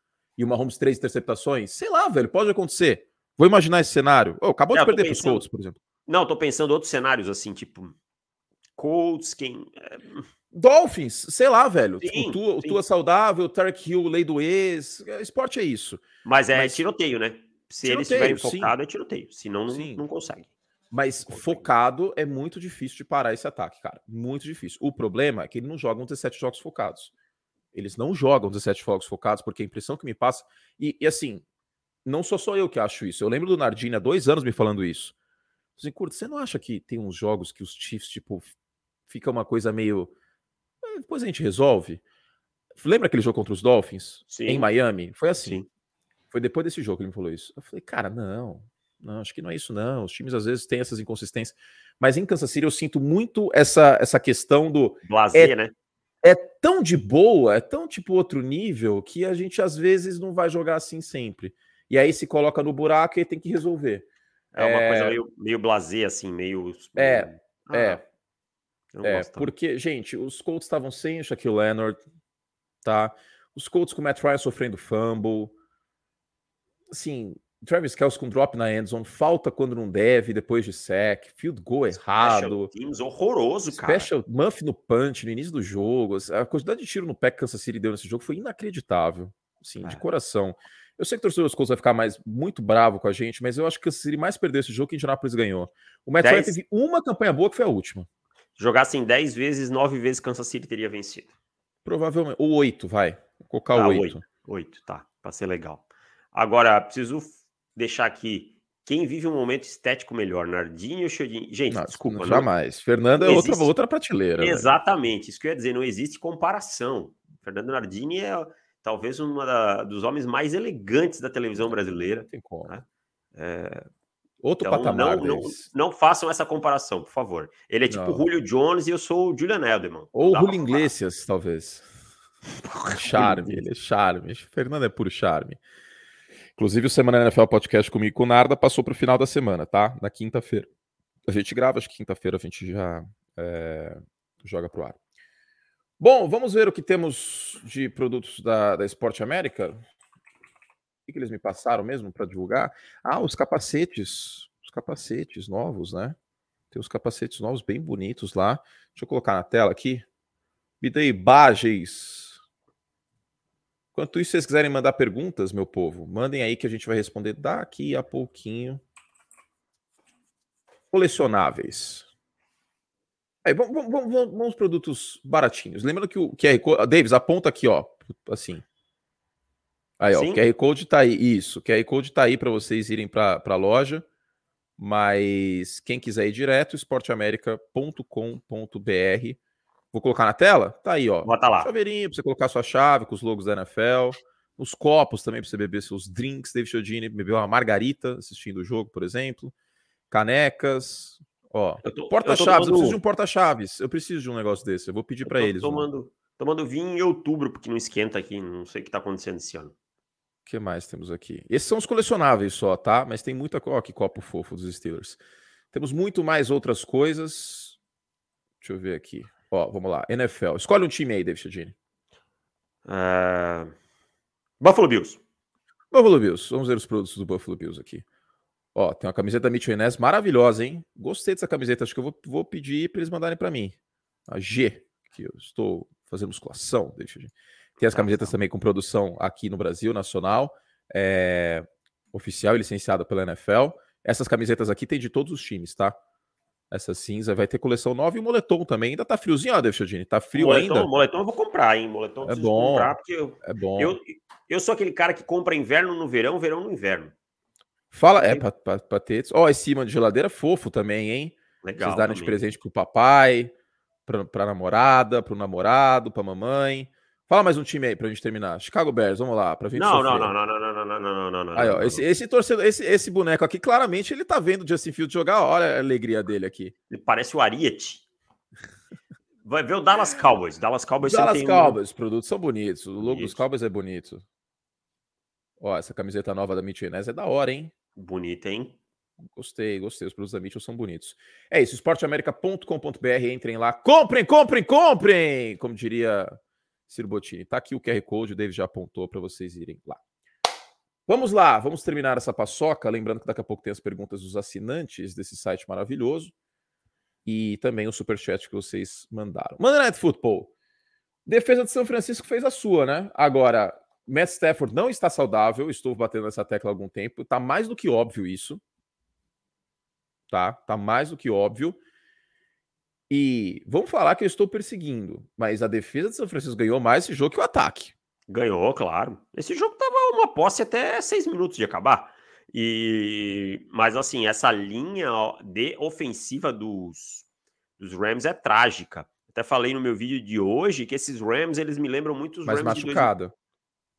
e uma Mahomes três interceptações. Sei lá, velho, pode acontecer. Vou imaginar esse cenário. Oh, acabou de perder para os Colts, por exemplo. Não, tô pensando outros cenários assim, tipo Colts, quem. É, Dolphins, sei lá, velho. Sim, tipo, tua, tua saudável, Tarek Hill, lei do ex. Esporte é isso. Mas é Mas... tiroteio, né? Se tiroteio, eles estiverem focados, é tiroteio. Senão, não, não consegue. Mas focado é muito difícil de parar esse ataque, cara. Muito difícil. O problema é que eles não jogam 17 jogos focados. Eles não jogam 17 jogos focados, porque a impressão que me passa. E, e assim, não sou só eu que acho isso. Eu lembro do Nardini há dois anos me falando isso. Assim, Curto, você não acha que tem uns jogos que os Chiefs, tipo, fica uma coisa meio. Eh, depois a gente resolve. Lembra aquele jogo contra os Dolphins? Sim. Em Miami? Foi assim. Sim. Foi depois desse jogo que ele me falou isso. Eu falei, cara, não. Não, acho que não é isso, não. Os times às vezes têm essas inconsistências. Mas em Kansas City eu sinto muito essa, essa questão do. Blazer, é, né? É tão de boa, é tão tipo outro nível, que a gente às vezes não vai jogar assim sempre. E aí se coloca no buraco e tem que resolver. É uma é... coisa meio, meio blazer, assim, meio. É. Ah, é. É, porque, gente, os Colts estavam sem o Shaquille Leonard, tá? Os Colts com o Matt Ryan sofrendo fumble. Assim, Travis Kelce com drop na endzone, falta quando não deve, depois de sec, field goal errado. Teams horroroso, cara. Special muff no punch no início do jogo. A quantidade de tiro no pé que Kansas City deu nesse jogo foi inacreditável. Sim, é. de coração. Eu sei que o torcedor dos Colts vai ficar mais muito bravo com a gente, mas eu acho que Kansas City mais perdeu esse jogo que Indianapolis ganhou. O Matt Ryan teve uma campanha boa que foi a última. Jogassem 10 vezes, 9 vezes Kansas City teria vencido. Provavelmente. Ou 8, vai. Vou colocar o 8. 8. 8, tá. Pra ser legal. Agora, preciso deixar aqui quem vive um momento estético melhor, Nardinho ou Chodinho? Gente, não, desculpa. Jamais. Não, Fernando é outra, outra prateleira. Exatamente. Isso que eu ia dizer, não existe comparação. Fernando Nardini é talvez um dos homens mais elegantes da televisão brasileira. Tem como. Né? É... Outro então, patamar. Não, não, não, façam essa comparação, por favor. Ele é tipo não. Julio Jones e eu sou o Julian Edelman. Ou Julio Iglesias, talvez. charme, ele é charme. Fernando é puro charme. Inclusive, o Semana NFL Podcast comigo com o Narda passou para o final da semana, tá? Na quinta-feira. A gente grava, acho que quinta-feira a gente já é, joga para o ar. Bom, vamos ver o que temos de produtos da, da Esporte América. O que eles me passaram mesmo para divulgar? Ah, os capacetes. Os capacetes novos, né? Tem os capacetes novos bem bonitos lá. Deixa eu colocar na tela aqui. Me dê Enquanto isso, se vocês quiserem mandar perguntas, meu povo, mandem aí que a gente vai responder daqui a pouquinho. Colecionáveis. Aí, vamos, vamos, vamos, produtos baratinhos. Lembrando que o QR Code. Davis, aponta aqui, ó. Assim. Aí, ó. Sim? O QR Code tá aí. Isso. O QR Code tá aí para vocês irem para a loja. Mas quem quiser ir direto, esporteamerica.com.br Vou colocar na tela? Tá aí, ó. Bota lá. Chaveirinho pra você colocar sua chave com os logos da NFL. Os copos também para você beber seus drinks. David Chodini bebeu uma margarita assistindo o jogo, por exemplo. Canecas. Ó, porta-chaves. Tomando... Eu preciso de um porta-chaves. Eu preciso de um negócio desse. Eu vou pedir para eles. Tomando, tomando vinho em outubro, porque não esquenta aqui. Não sei o que tá acontecendo esse ano. O que mais temos aqui? Esses são os colecionáveis só, tá? Mas tem muita. Ó, que copo fofo dos Steelers. Temos muito mais outras coisas. Deixa eu ver aqui. Ó, vamos lá. NFL. Escolhe um time aí, David Chadini. Uh... Buffalo Bills. Buffalo Bills. Vamos ver os produtos do Buffalo Bills aqui. Ó, tem uma camiseta da Mitchell Inés maravilhosa, hein? Gostei dessa camiseta. Acho que eu vou, vou pedir para eles mandarem para mim. A G, que eu estou fazendo musculação. Deixa eu... Tem as camisetas também com produção aqui no Brasil, nacional, é... oficial e licenciada pela NFL. Essas camisetas aqui tem de todos os times, tá? Essa cinza vai ter coleção nova e o moletom também. Ainda tá friozinho, ó, David Tá frio moletom, ainda. Moletom eu vou comprar, hein? Moletom é bom. comprar porque eu, é bom. Eu, eu sou aquele cara que compra inverno no verão, verão no inverno. Fala, é, pra, pra, pra ter. Ó, esse imã de geladeira é fofo também, hein? Legal. Vocês darem de presente pro papai, pra, pra namorada, pro namorado, pra mamãe. Fala mais um time aí pra gente terminar. Chicago Bears, vamos lá, pra gente não, não, não, não, não, não, não, não, não, não. Aí, ó, esse, esse torcedor, esse, esse boneco aqui, claramente ele tá vendo o Justin Fields jogar. Olha a alegria dele aqui. Ele parece o Ariete. Vai ver o Dallas Cowboys. Dallas Cowboys Dallas Cowboys, os produtos são bonitos. O logo dos Cowboys é bonito. Ó, essa camiseta nova da Mitchell Inés é da hora, hein? Bonita, hein? Gostei, gostei. Os produtos da Mitchell são bonitos. É isso, esporteamerica.com.br. Entrem lá. Comprem, comprem, comprem! Como diria Ciro Bottini. Tá aqui o QR Code, o David já apontou para vocês irem lá. Vamos lá, vamos terminar essa paçoca. Lembrando que daqui a pouco tem as perguntas dos assinantes desse site maravilhoso. E também o superchat que vocês mandaram. Monday Night Football. Defesa de São Francisco fez a sua, né? Agora, Matt Stafford não está saudável, estou batendo nessa tecla há algum tempo, tá mais do que óbvio isso. Tá? Tá mais do que óbvio. E vamos falar que eu estou perseguindo, mas a defesa de São Francisco ganhou mais esse jogo que o ataque. Ganhou, claro. Esse jogo tava uma posse até seis minutos de acabar. E mas assim, essa linha de ofensiva dos, dos Rams é trágica. Até falei no meu vídeo de hoje que esses Rams, eles me lembram muito os Mas Rams machucada.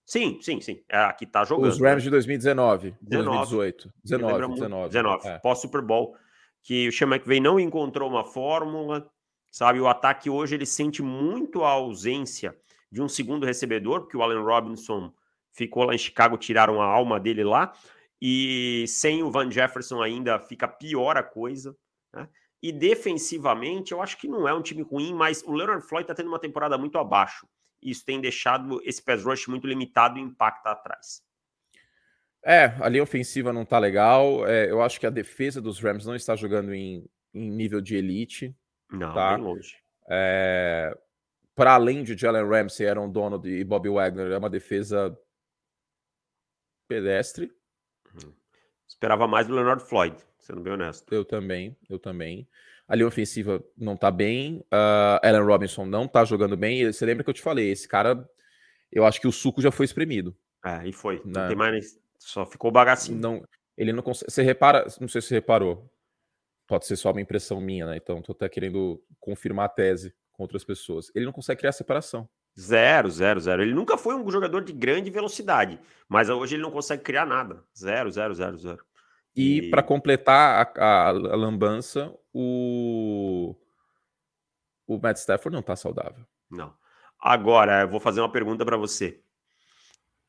Sim, sim, sim. É a que tá jogando. Os Rams né? de 2019, 19, 2018. 19, 19. 19, é. pós-Super Bowl. Que o Sean McVay não encontrou uma fórmula, sabe? O ataque hoje ele sente muito a ausência de um segundo recebedor, porque o Allen Robinson ficou lá em Chicago, tiraram a alma dele lá. E sem o Van Jefferson ainda fica pior a coisa. Né? E defensivamente, eu acho que não é um time ruim, mas o Leonard Floyd está tendo uma temporada muito abaixo isso tem deixado esse pass rush muito limitado e impacta atrás. É, a linha ofensiva não tá legal. É, eu acho que a defesa dos Rams não está jogando em, em nível de elite. Não, tá? bem longe. É, Para além de Jalen Ramsey, Aaron Donald e Bobby Wagner, é uma defesa pedestre. Uhum. Esperava mais do Leonard Floyd, sendo bem honesto. Eu também, eu também. A linha ofensiva não tá bem. Uh, Allen Robinson não tá jogando bem. E você lembra que eu te falei? Esse cara, eu acho que o suco já foi espremido. É, e foi. Não né? tem mais. Só ficou bagacinho. Não, ele não consegue. Você repara, não sei se você reparou. Pode ser só uma impressão minha, né? Então, tô até querendo confirmar a tese com outras pessoas. Ele não consegue criar separação. Zero, zero, zero. Ele nunca foi um jogador de grande velocidade, mas hoje ele não consegue criar nada. Zero, zero, zero, zero. E, e... para completar a, a, a, lambança, o, o Matt Stafford não está saudável. Não. Agora, eu vou fazer uma pergunta para você.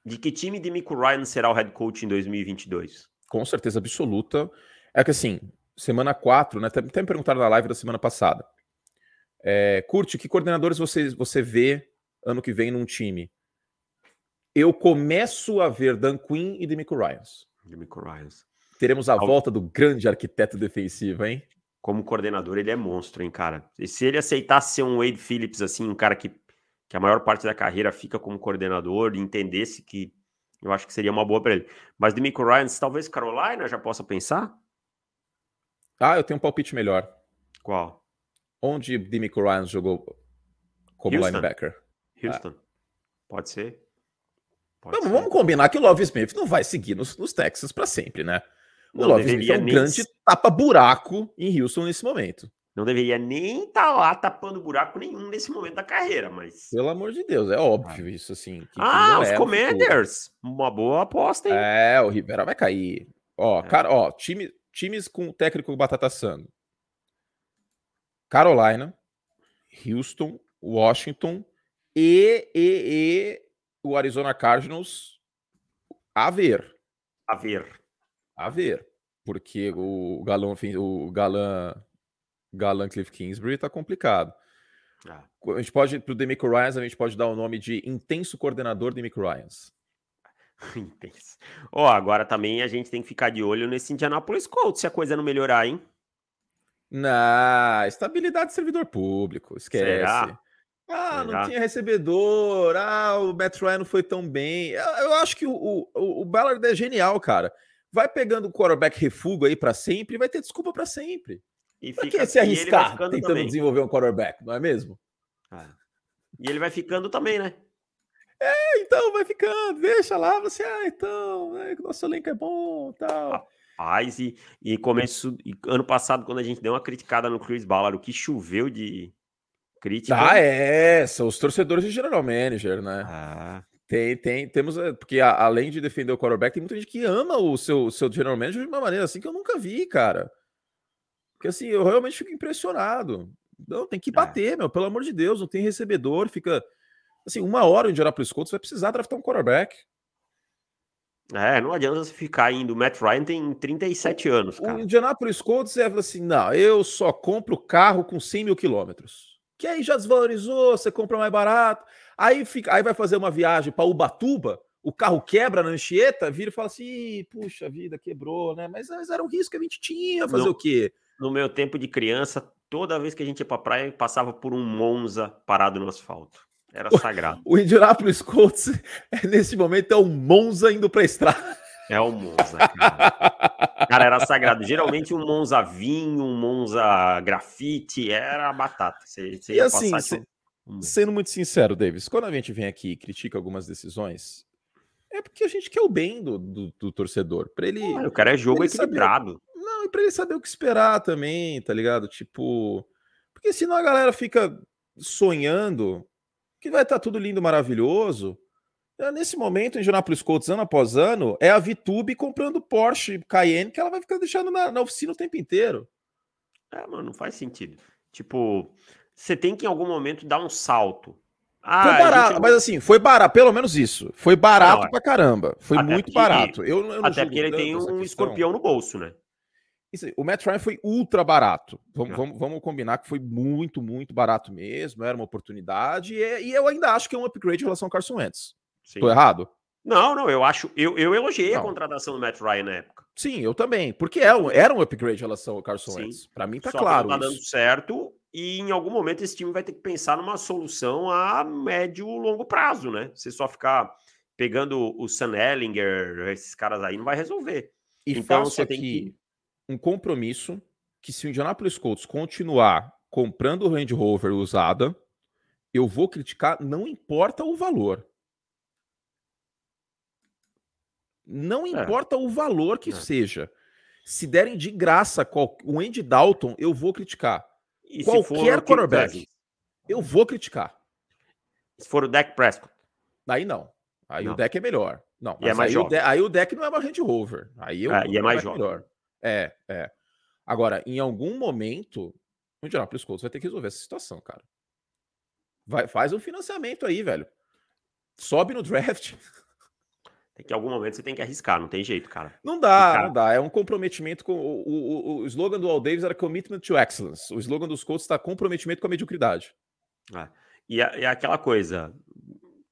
De que time de Mico Ryan será o head coach em 2022? Com certeza absoluta. É que assim, semana 4, né? Até, me perguntaram na live da semana passada. É, Curte, que coordenadores você, você vê ano que vem num time? Eu começo a ver Dan Quinn e Demico Ryans. Demico Ryans. Teremos a volta do grande arquiteto defensivo, hein? Como coordenador, ele é monstro, hein, cara? E se ele aceitasse ser um Wade Phillips, assim, um cara que, que a maior parte da carreira fica como coordenador e entendesse que eu acho que seria uma boa para ele. Mas Demico Ryan, talvez Carolina já possa pensar? Ah, eu tenho um palpite melhor. Qual? Onde Demico Ryan jogou como Houston. linebacker? Houston. Ah. Pode ser. Pode vamos, ser. vamos combinar que o Love Smith não vai seguir nos, nos Texas para sempre, né? O Love Smith é um nem... grande tapa-buraco em Houston nesse momento. Não deveria nem estar tá lá tapando buraco nenhum nesse momento da carreira, mas. Pelo amor de Deus, é óbvio ah. isso, assim. ah, os é Commanders! Uma boa aposta, hein? É, o Rivera vai cair. Ó, é. cara, ó, time, times com técnico Batata Sando. Carolina, Houston, Washington e, e, e o Arizona Cardinals a ver. A ver a ver, porque o galão, o galã, galã Cliff Kingsbury tá complicado. Ah. A gente pode, pro Demico Ryans, a gente pode dar o nome de intenso coordenador Demico Ryans. Intenso. Ó, agora também a gente tem que ficar de olho nesse Indianapolis Colts, se a coisa não melhorar, hein? Na estabilidade do servidor público, esquece. Será? Ah, Será? não tinha recebedor. Ah, o Matt Ryan não foi tão bem. Eu, eu acho que o, o, o Ballard é genial, cara. Vai pegando o quarterback refugo aí para sempre e vai ter desculpa para sempre. E fica, que se arriscar tentando também. desenvolver um quarterback, não é mesmo? Ah. E ele vai ficando também, né? É, então vai ficando, deixa lá, você, ah, então, é, nosso elenco é bom tal. Rapaz, e, e começo, e ano passado, quando a gente deu uma criticada no Chris Ballard, o que choveu de crítica. Ah, é, são os torcedores de General Manager, né? Ah. Tem, tem, temos, é, porque além de defender o quarterback, tem muita gente que ama o seu, seu General Manager de uma maneira assim que eu nunca vi, cara. Porque assim, eu realmente fico impressionado. Não, tem que é. bater, é. meu, pelo amor de Deus, não tem recebedor, fica Assim, uma hora o Indianapolis Colts vai precisar draftar um quarterback. É, não adianta você ficar indo. O Matt Ryan tem 37 anos, cara. O Indianapolis Colts é assim: não, eu só compro carro com 100 mil quilômetros. Que aí já desvalorizou, você compra mais barato. Aí, fica, aí vai fazer uma viagem para Ubatuba, o carro quebra na Anchieta, vira e fala assim: puxa vida, quebrou, né? Mas, mas era um risco que a gente tinha, fazer no, o quê? No meu tempo de criança, toda vez que a gente ia pra praia, passava por um Monza parado no asfalto. Era sagrado. O, Indianapolis Colts, nesse momento, é um Monza indo para a estrada. É o Monza, cara. cara. era sagrado. Geralmente um Monza vinho, um Monza grafite, era batata. Você, você e assim, se, um... sendo muito sincero, Davis, quando a gente vem aqui e critica algumas decisões, é porque a gente quer o bem do, do, do torcedor. Para ele. O cara é jogo equilibrado. Para ele saber o que esperar também, tá ligado? Tipo. Porque senão a galera fica sonhando que vai estar tá tudo lindo, maravilhoso. É, nesse momento, em Indianapolis Colts, ano após ano, é a Vitube comprando Porsche Cayenne que ela vai ficar deixando na, na oficina o tempo inteiro. É, mano, não faz sentido. Tipo, você tem que em algum momento dar um salto. Ah, foi barato, gente... mas assim, foi barato, pelo menos isso. Foi barato não, pra caramba. Foi muito barato. Eu, eu até porque ele tem um escorpião no bolso, né? O Matt Ryan foi ultra barato. Vamos, vamos, vamos, combinar que foi muito, muito barato mesmo. Era uma oportunidade. E, e eu ainda acho que é um upgrade em relação ao Carson Wentz. Tô errado? Não, não, eu acho. Eu, eu elogiei não. a contratação do Matt Ryan na época. Sim, eu também. Porque é um, era um upgrade em relação ao Carson Sim. Wentz. Para mim tá Só claro. Que tá dando certo. E em algum momento esse time vai ter que pensar numa solução a médio longo prazo, né? Você só ficar pegando o Sam Ellinger, esses caras aí, não vai resolver. E então você aqui... tem que um compromisso que se o Indianapolis Colts continuar comprando o Range Rover usada, eu vou criticar, não importa o valor. Não é. importa é. o valor que é. seja. Se derem de graça qual, o Andy Dalton, eu vou criticar. E Qualquer quarterback, eu vou criticar. Se for o deck Prescott. Aí não. Aí não. o deck é melhor. Não, e é mais aí, o aí o deck não é uma Range Rover. Aí eu, é, e é mais jovem. Melhor. É, é. Agora, em algum momento, o Indianapolis Colts vai ter que resolver essa situação, cara. Vai, faz um financiamento aí, velho. Sobe no draft. Tem que em algum momento você tem que arriscar, não tem jeito, cara. Não dá, cara... não dá. É um comprometimento com. O, o, o, slogan do All Davis era Commitment to Excellence. O slogan dos Colts está comprometimento com a mediocridade. É. E, é, aquela coisa: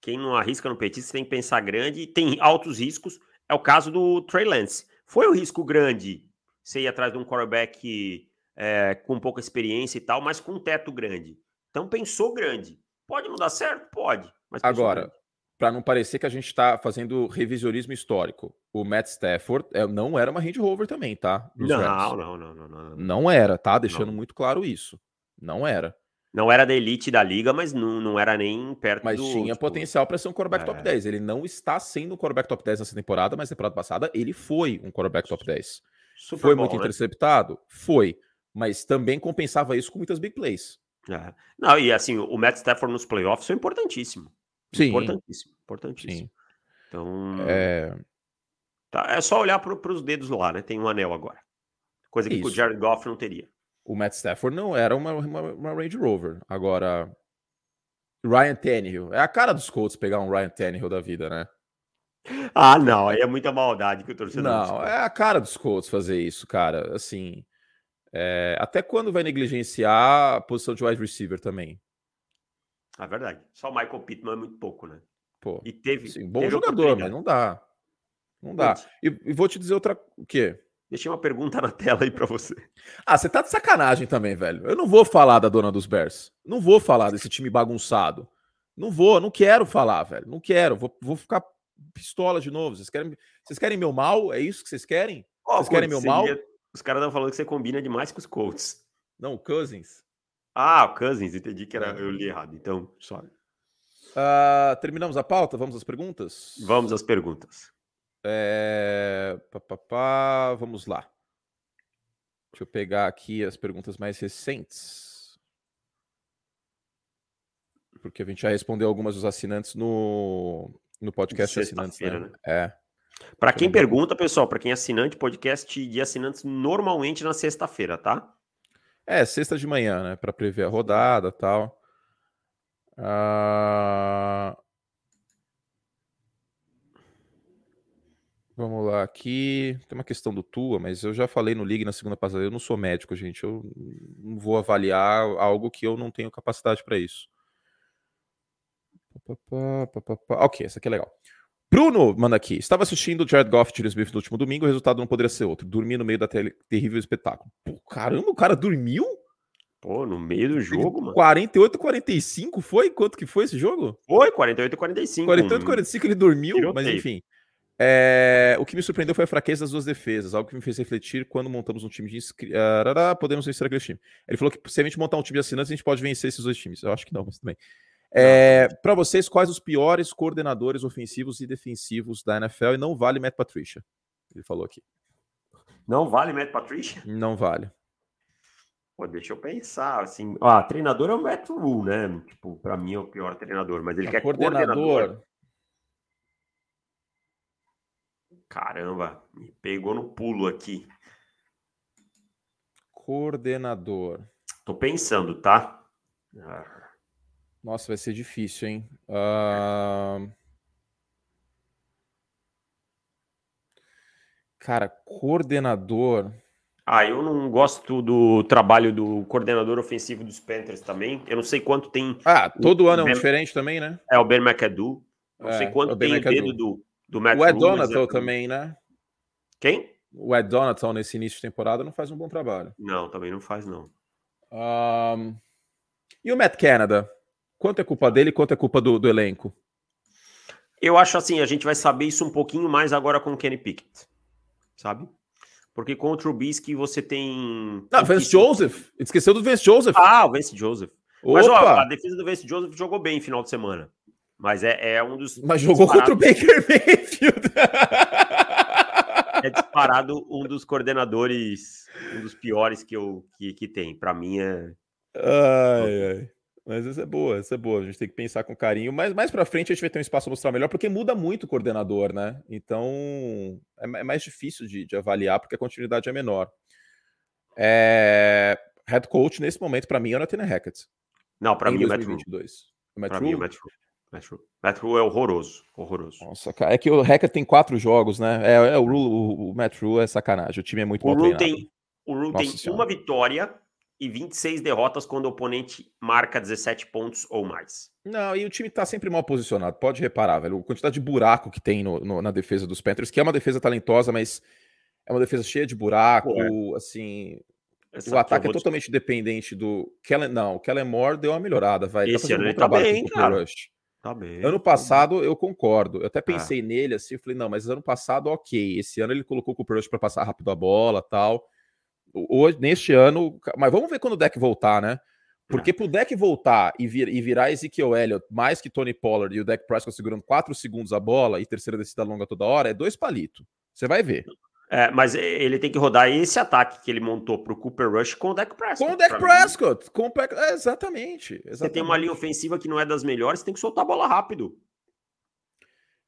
quem não arrisca no petista tem que pensar grande, tem altos riscos. É o caso do Trey Lance. Foi o um risco grande você ir atrás de um quarterback é, com pouca experiência e tal, mas com um teto grande. Então pensou grande. Pode não dar certo? Pode. Agora, para não parecer que a gente está fazendo revisionismo histórico, o Matt Stafford é, não era uma Range Rover também, tá? Não, não, não, não, não, era, tá? Deixando muito claro isso. Não era. Não era da elite da liga, mas não, não era nem perto mas. Mas tinha tipo... potencial para ser um quarterback é... top 10. Ele não está sendo um quarterback top 10 nessa temporada, mas na temporada passada ele foi um quarterback top 10. Super foi bom, muito né? interceptado? Foi. Mas também compensava isso com muitas big plays. É. Não, e assim, o Matt Stafford nos playoffs foi importantíssimo. Sim. Importantíssimo, importantíssimo. Sim. Então. É, tá, é só olhar para os dedos lá, né? Tem um anel agora. Coisa que isso. o Jared Goff não teria. O Matt Stafford não era uma, uma, uma Range Rover. Agora, Ryan Tannehill. É a cara dos Colts pegar um Ryan Tannehill da vida, né? Ah, não, aí é muita maldade que o torcedor. Não, é a cara dos Colts fazer isso, cara. Assim, é... até quando vai negligenciar a posição de wide receiver também? É verdade. Só o Michael Pittman é muito pouco, né? Pô, e teve. Sim, bom teve jogador, mas não dá. Não dá. E, e, vou te dizer outra. O quê? Deixei uma pergunta na tela aí para você. Ah, você tá de sacanagem também, velho. Eu não vou falar da dona dos Bears. Não vou falar desse time bagunçado. Não vou, não quero falar, velho. Não quero. Vou, vou ficar pistola de novo. Vocês querem, vocês querem meu mal? É isso que vocês querem? Oh, vocês querem meu mal? Os caras estão falando que você combina demais com os Colts. Não, Cousins. Ah, o Cousins, entendi que era, eu li errado. Então, só. Uh, terminamos a pauta? Vamos às perguntas? Vamos às perguntas. É... Pá, pá, pá. Vamos lá. Deixa eu pegar aqui as perguntas mais recentes. Porque a gente já respondeu algumas dos assinantes no, no podcast assinantes. Né? né? É. Para quem pergunta, pessoal, para quem é assinante, podcast de assinantes normalmente na sexta-feira, tá? É, sexta de manhã, né? Para prever a rodada tal. Ah... Vamos lá, aqui tem uma questão do Tua, mas eu já falei no Ligue na segunda passada, eu não sou médico, gente, eu não vou avaliar algo que eu não tenho capacidade para isso. Ok, essa aqui é legal. Bruno manda aqui. Estava assistindo o Jared Goff de Smith no último domingo, o resultado não poderia ser outro. Dormi no meio da terrível espetáculo. Pô, caramba, o cara dormiu? Pô, no meio do jogo, mano. 48 45 foi? Quanto que foi esse jogo? Foi, 48 45. 48 45 ele dormiu, mas enfim. É, o que me surpreendeu foi a fraqueza das duas defesas, algo que me fez refletir quando montamos um time de inscritos. Uh, podemos vencer aquele time. Ele falou que se a gente montar um time de assinantes, a gente pode vencer esses dois times. Eu acho que não, mas também. É, para vocês, quais os piores coordenadores ofensivos e defensivos da NFL? E não vale Matt Patricia. Ele falou aqui. Não vale Matt Patricia? Não vale. Pô, deixa eu pensar, assim, ah, treinador é o Matt Rule, né? Tipo, para mim é o pior treinador, mas ele é quer coordenador. coordenador. Caramba, me pegou no pulo aqui. Coordenador. Tô pensando, tá? Ah. Nossa, vai ser difícil, hein? Uh... Cara, coordenador. Ah, eu não gosto do trabalho do coordenador ofensivo dos Panthers também. Eu não sei quanto tem. Ah, todo ano é um ben... diferente também, né? É o Ben McAdoo. Não é, sei quanto tem o dedo do, do Matt O Ed Donatel também, né? Quem? O Ed Donatel nesse início de temporada não faz um bom trabalho. Não, também não faz, não. Um... E o Matt Canada? Quanto é culpa dele e quanto é culpa do, do, elenco? Eu acho assim, a gente vai saber isso um pouquinho mais agora com o Kenny Pickett, sabe? Porque com o Trubisky você tem... Não, Vance Joseph. Esqueceu do Vance Joseph. Ah, o Vance Joseph. Opa. Mas ó, a defesa do Vance Joseph jogou bem no final de semana. Mas é, é um dos. Mas jogou contra o Baker Mayfield. é disparado um dos coordenadores, um dos piores que, eu, que, que tem. Para mim é. Ai, ai. Mas essa é boa, essa é boa. A gente tem que pensar com carinho. Mas mais para frente a gente vai ter um espaço para mostrar melhor, porque muda muito o coordenador, né? Então é, é mais difícil de, de, avaliar, porque a continuidade é menor. É... Head coach nesse momento, para mim, é o Nathaniel Hackett. Não, para mim, 2022. o Matt Rule. Mim, o Matt Rule. Matt Rule é horroroso, horroroso. Nossa, cara, é que o Hacker tem quatro jogos, né? É, é o, Rule, o, o Matt Rule é sacanagem, o time é muito o Rule tem O Rule tem senhora. uma vitória e 26 derrotas quando o oponente marca 17 pontos ou mais. Não, e o time tá sempre mal posicionado, pode reparar, velho. A quantidade de buraco que tem no, no, na defesa dos Panthers, que é uma defesa talentosa, mas é uma defesa cheia de buraco, Pô, é. assim... Essa o ataque é totalmente dependente do Kellen. Não, o Kellen Moore deu uma melhorada, vai. Esse tá ano um ele tá bem, cara. Rush. Tá bem. Ano tá passado eu concordo. Eu até pensei nele assim, eu falei, não, mas ano passado, ok. Esse ano ele colocou o Cooper Rush para passar rápido a bola tal. Hoje, neste ano, mas vamos ver quando o deck voltar, né? Porque é. pro deck voltar e, vir, e virar Ezekiel Elliott mais que Tony Pollard e o deck Prescott segurando 4 segundos a bola e terceira descida longa toda hora, é dois palitos. Você vai ver. É, mas ele tem que rodar esse ataque que ele montou para o Cooper Rush com o Dak Prescott. Com o Dak Prescott. Com o... É, exatamente, exatamente, Você tem uma linha ofensiva que não é das melhores, tem que soltar a bola rápido.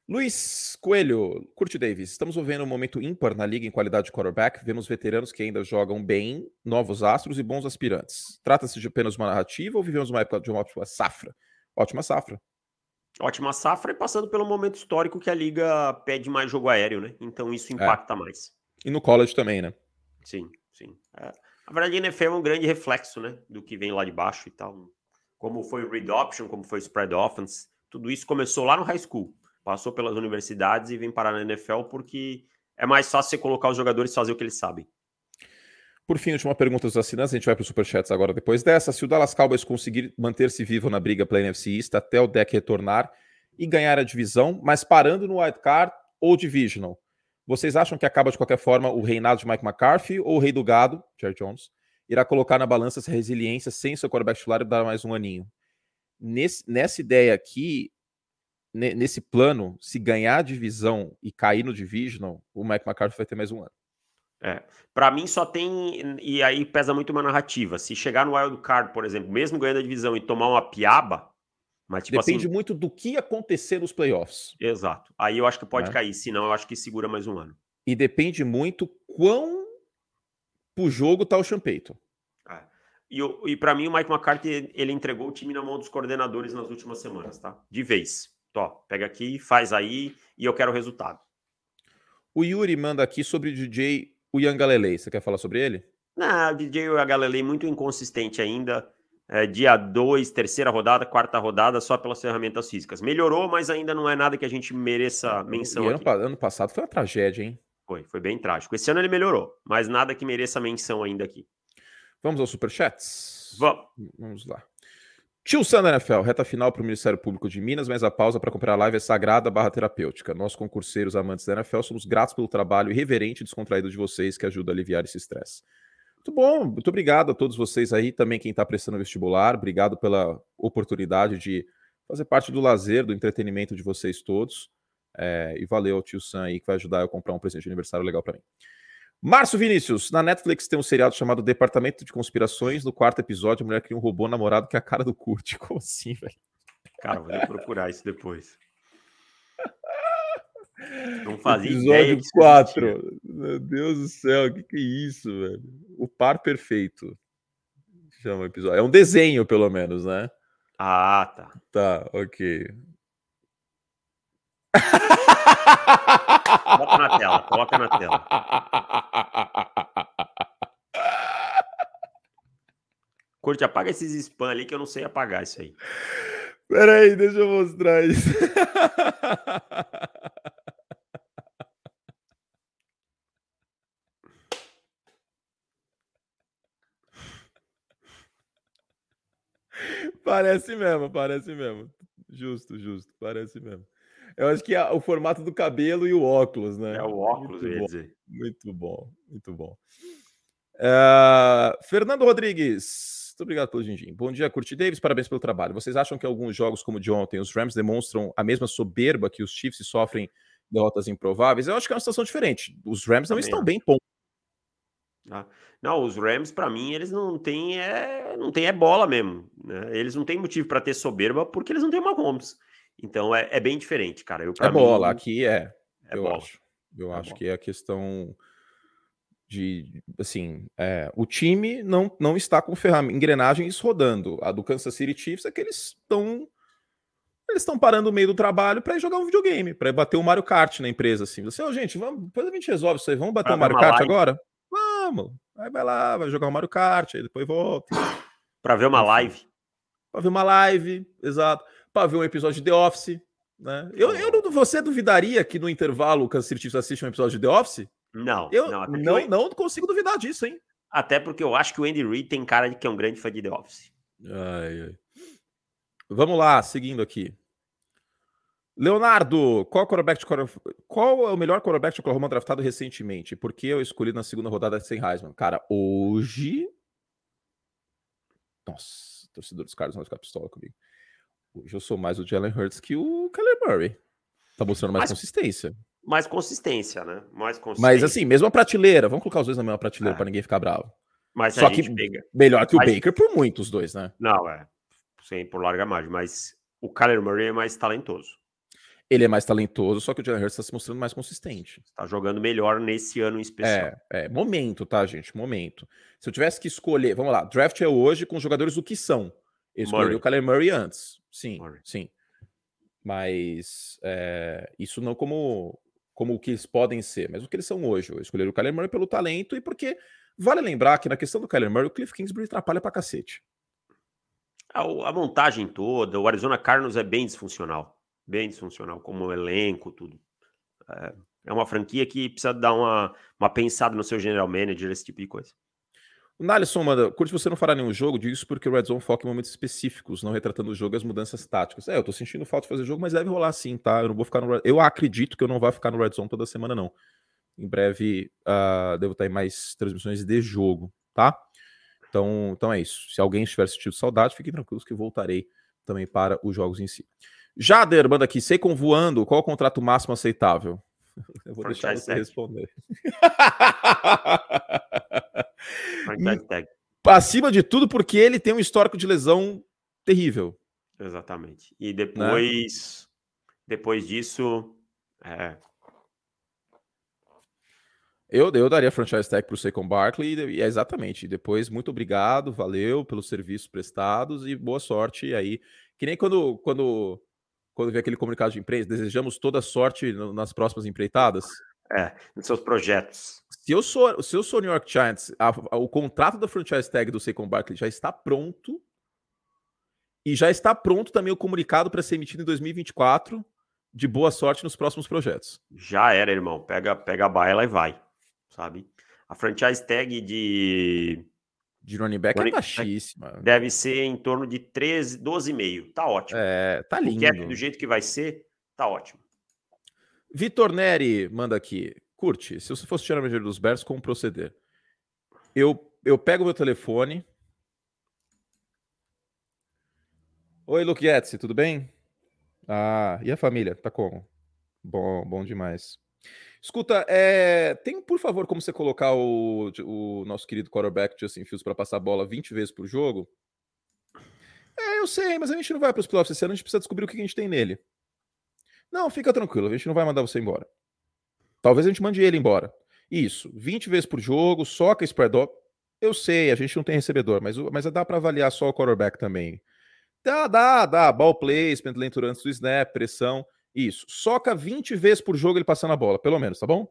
Luiz Coelho, Curte Davis, estamos vivendo um momento ímpar na liga em qualidade de quarterback. Vemos veteranos que ainda jogam bem, novos astros e bons aspirantes. Trata-se de apenas uma narrativa ou vivemos uma época de uma ótima safra? Ótima safra. Ótima safra e passando pelo momento histórico que a liga pede mais jogo aéreo, né? Então isso é. impacta é. mais. E no college também, né? Sim, sim. É. Na verdade, a NFL é um grande reflexo, né? Do que vem lá de baixo e tal. Como foi o read option, como foi o spread offense. Tudo isso começou lá no high school. Passou pelas universidades e vem parar na NFL porque é mais fácil você colocar os jogadores fazer o que eles sabem. Por fim, última pergunta dos assinantes, a gente vai para os superchats agora depois dessa. Se o Dallas Cowboys conseguir manter-se vivo na briga pela NFC East até o deck retornar e ganhar a divisão, mas parando no wild card ou divisional, vocês acham que acaba de qualquer forma o reinado de Mike McCarthy ou o rei do gado, Jerry Jones, irá colocar na balança essa resiliência sem seu quarterback titular e dar mais um aninho? Nesse, nessa ideia aqui, nesse plano, se ganhar a divisão e cair no divisional, o Mike McCarthy vai ter mais um ano. É. Para mim só tem. E aí pesa muito uma narrativa. Se chegar no wild card, por exemplo, mesmo ganhando a divisão e tomar uma piaba. Mas, tipo Depende assim, muito do que acontecer nos playoffs. Exato. Aí eu acho que pode é. cair. Senão, eu acho que segura mais um ano. E depende muito quão pro jogo tá o Champeito. É. E, e para mim, o Mike McCarthy ele entregou o time na mão dos coordenadores nas últimas semanas, tá? De vez. Tó, pega aqui, faz aí e eu quero o resultado. O Yuri manda aqui sobre o DJ Galilei, você quer falar sobre ele? Não, o DJ Ian Galilei muito inconsistente ainda. É, dia 2, terceira rodada, quarta rodada, só pelas ferramentas físicas. Melhorou, mas ainda não é nada que a gente mereça menção. Ano, ano passado foi uma tragédia, hein? Foi, foi bem trágico. Esse ano ele melhorou, mas nada que mereça menção ainda aqui. Vamos aos superchats? Vamos. Vamos lá. Tio Sandra NFL, reta final para o Ministério Público de Minas, mas a pausa para comprar a live é sagrada barra terapêutica. Nós, concurseiros amantes da NFL, somos gratos pelo trabalho irreverente e descontraído de vocês que ajuda a aliviar esse estresse. Muito bom, muito obrigado a todos vocês aí, também quem está prestando vestibular, obrigado pela oportunidade de fazer parte do lazer, do entretenimento de vocês todos. É, e valeu ao tio Sam aí que vai ajudar eu a comprar um presente de aniversário legal para mim. Márcio Vinícius, na Netflix tem um seriado chamado Departamento de Conspirações. No quarto episódio, a mulher cria um robô namorado que é a cara do Kurt. Como assim, velho? Cara, vou procurar isso depois. Não fazia Episódio 4. Meu Deus do céu, o que, que é isso, velho? O par perfeito. Chama o episódio. É um desenho, pelo menos, né? Ah, tá. Tá, ok. Bota na tela, coloca na tela. Curte, apaga esses spam ali que eu não sei apagar isso aí. Pera aí, deixa eu mostrar isso. Parece mesmo, parece mesmo. Justo, justo, parece mesmo. Eu acho que é o formato do cabelo e o óculos, né? É o óculos, muito bom, dizer. Muito bom, muito bom. Uh, Fernando Rodrigues, muito obrigado pelo Jinjin. Bom dia, Curti Davis, parabéns pelo trabalho. Vocês acham que alguns jogos como de ontem, os Rams demonstram a mesma soberba que os Chiefs sofrem derrotas improváveis? Eu acho que é uma situação diferente. Os Rams não Também estão bem pontos. Ah, não, os Rams, para mim, eles não têm é, não tem é bola mesmo. Né? Eles não têm motivo para ter soberba porque eles não têm Mahomes. Então é, é bem diferente, cara. Eu, é bola, aqui é. é eu bola. acho. Eu é acho bola. que é a questão de assim, é, o time não, não está com engrenagens rodando. A do Kansas City Chiefs é que eles estão eles estão parando no meio do trabalho para jogar um videogame, para bater o Mario Kart na empresa assim. Você, oh, gente, vamos, depois a gente resolve isso aí. Vamos bater o Mario Kart live. agora? Vamos. Aí vai lá, vai jogar o Mario Kart, aí depois volta. para ver uma live. Para ver uma live, exato para ver um episódio de The Office. Né? Eu, eu não, você duvidaria que no intervalo o Kansas City assiste um episódio de The Office? Não, eu não, não, eu... não consigo duvidar disso, hein? Até porque eu acho que o Andy Reid tem cara de que é um grande fã de The Office. Ai, ai. Vamos lá, seguindo aqui. Leonardo, qual, quarterback de, qual é o melhor quarterback de Oklahoma draftado recentemente? Por que eu escolhi na segunda rodada sem Heisman? Cara, hoje. Nossa, torcedor dos caras vai ficar pistola comigo. Hoje eu sou mais o Jalen Hurts que o Kyler Murray. Tá mostrando mais, mais consistência. Mais consistência, né? Mais consistência. Mas assim, mesma prateleira. Vamos colocar os dois na mesma prateleira é. para ninguém ficar bravo. Mas Só que pega... melhor que o mas... Baker por muitos dois, né? Não, é. Sem por larga margem. Mas o Kyler Murray é mais talentoso. Ele é mais talentoso, só que o Jalen Hurts está se mostrando mais consistente. Está jogando melhor nesse ano em especial. É, é, momento, tá, gente? Momento. Se eu tivesse que escolher, vamos lá, draft é hoje com os jogadores do que são. Eu escolhi o Kyler Murray antes. Sim, Murray. sim. Mas é, isso não como, como o que eles podem ser, mas o que eles são hoje. Eu escolhi o Kyler Murray pelo talento e porque vale lembrar que na questão do Kyler Murray, o Cliff Kingsbury atrapalha pra cacete. A, a montagem toda, o Arizona Cardinals é bem disfuncional. Bem disfuncional, como elenco, tudo. É, é uma franquia que precisa dar uma, uma pensada no seu general manager, esse tipo de coisa. Nalisson manda, curte você não fará nenhum jogo, diz isso porque o Red Zone foca em momentos específicos, não retratando o jogo e as mudanças táticas. É, eu tô sentindo falta de fazer jogo, mas deve rolar sim, tá? Eu não vou ficar no Eu acredito que eu não vou ficar no Red Zone toda semana, não. Em breve uh, devo estar em mais transmissões de jogo, tá? Então, então é isso. Se alguém estiver sentindo saudade, fiquem tranquilos que voltarei também para os jogos em si. Jader manda aqui, sei com voando, qual o contrato máximo aceitável? Eu vou deixar você responder. Acima de tudo, porque ele tem um histórico de lesão terrível. Exatamente. E depois, né? depois disso, é... eu, eu daria franchise tag para o Saquon Barkley e é exatamente. Depois, muito obrigado, valeu pelos serviços prestados e boa sorte aí. Que nem quando, quando quando vê aquele comunicado de imprensa, desejamos toda sorte nas próximas empreitadas? É, nos seus projetos. Se eu sou, se eu sou New York Giants, a, a, o contrato da franchise tag do Saquon Barkley já está pronto e já está pronto também o comunicado para ser emitido em 2024 de boa sorte nos próximos projetos. Já era, irmão. Pega, pega a baila e vai, sabe? A franchise tag de de running back é running é baixíssima. Deve ser em torno de 13, 12,5. Tá ótimo. É, tá lindo. O cap do jeito que vai ser, tá ótimo. Vitor Neri manda aqui. Curte, se você fosse tirar a dos Bears, como proceder? Eu, eu pego meu telefone. Oi, Luke Yetzi, tudo bem? Ah, e a família? Tá como? Bom, bom demais. Escuta, é, tem, por favor, como você colocar o, o nosso querido quarterback Justin Fields para passar a bola 20 vezes por jogo? É, eu sei, mas a gente não vai para os playoffs esse ano, a gente precisa descobrir o que a gente tem nele. Não, fica tranquilo, a gente não vai mandar você embora. Talvez a gente mande ele embora. Isso, 20 vezes por jogo, soca spread up. Eu sei, a gente não tem recebedor, mas, mas dá para avaliar só o quarterback também. Dá, dá, dá. Ball placement, leitura antes do snap, pressão. Isso. Soca 20 vezes por jogo ele passando a bola, pelo menos, tá bom?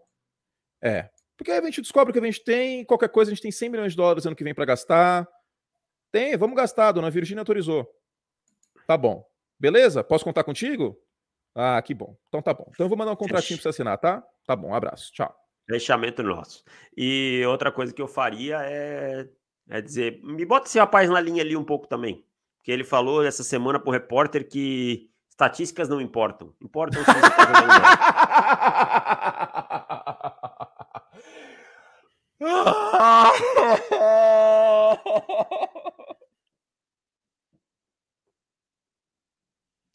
É. Porque aí a gente descobre que a gente tem, qualquer coisa, a gente tem 100 milhões de dólares ano que vem para gastar. Tem, vamos gastar, dona Virgínia autorizou. Tá bom. Beleza? Posso contar contigo? Ah, que bom. Então tá bom. Então eu vou mandar um contratinho para você assinar, tá? Tá bom, um abraço. Tchau. Fechamento nosso. E outra coisa que eu faria é, é dizer, me bota esse rapaz na linha ali um pouco também. Porque ele falou essa semana pro repórter que Estatísticas não importam. Importam se você está jogando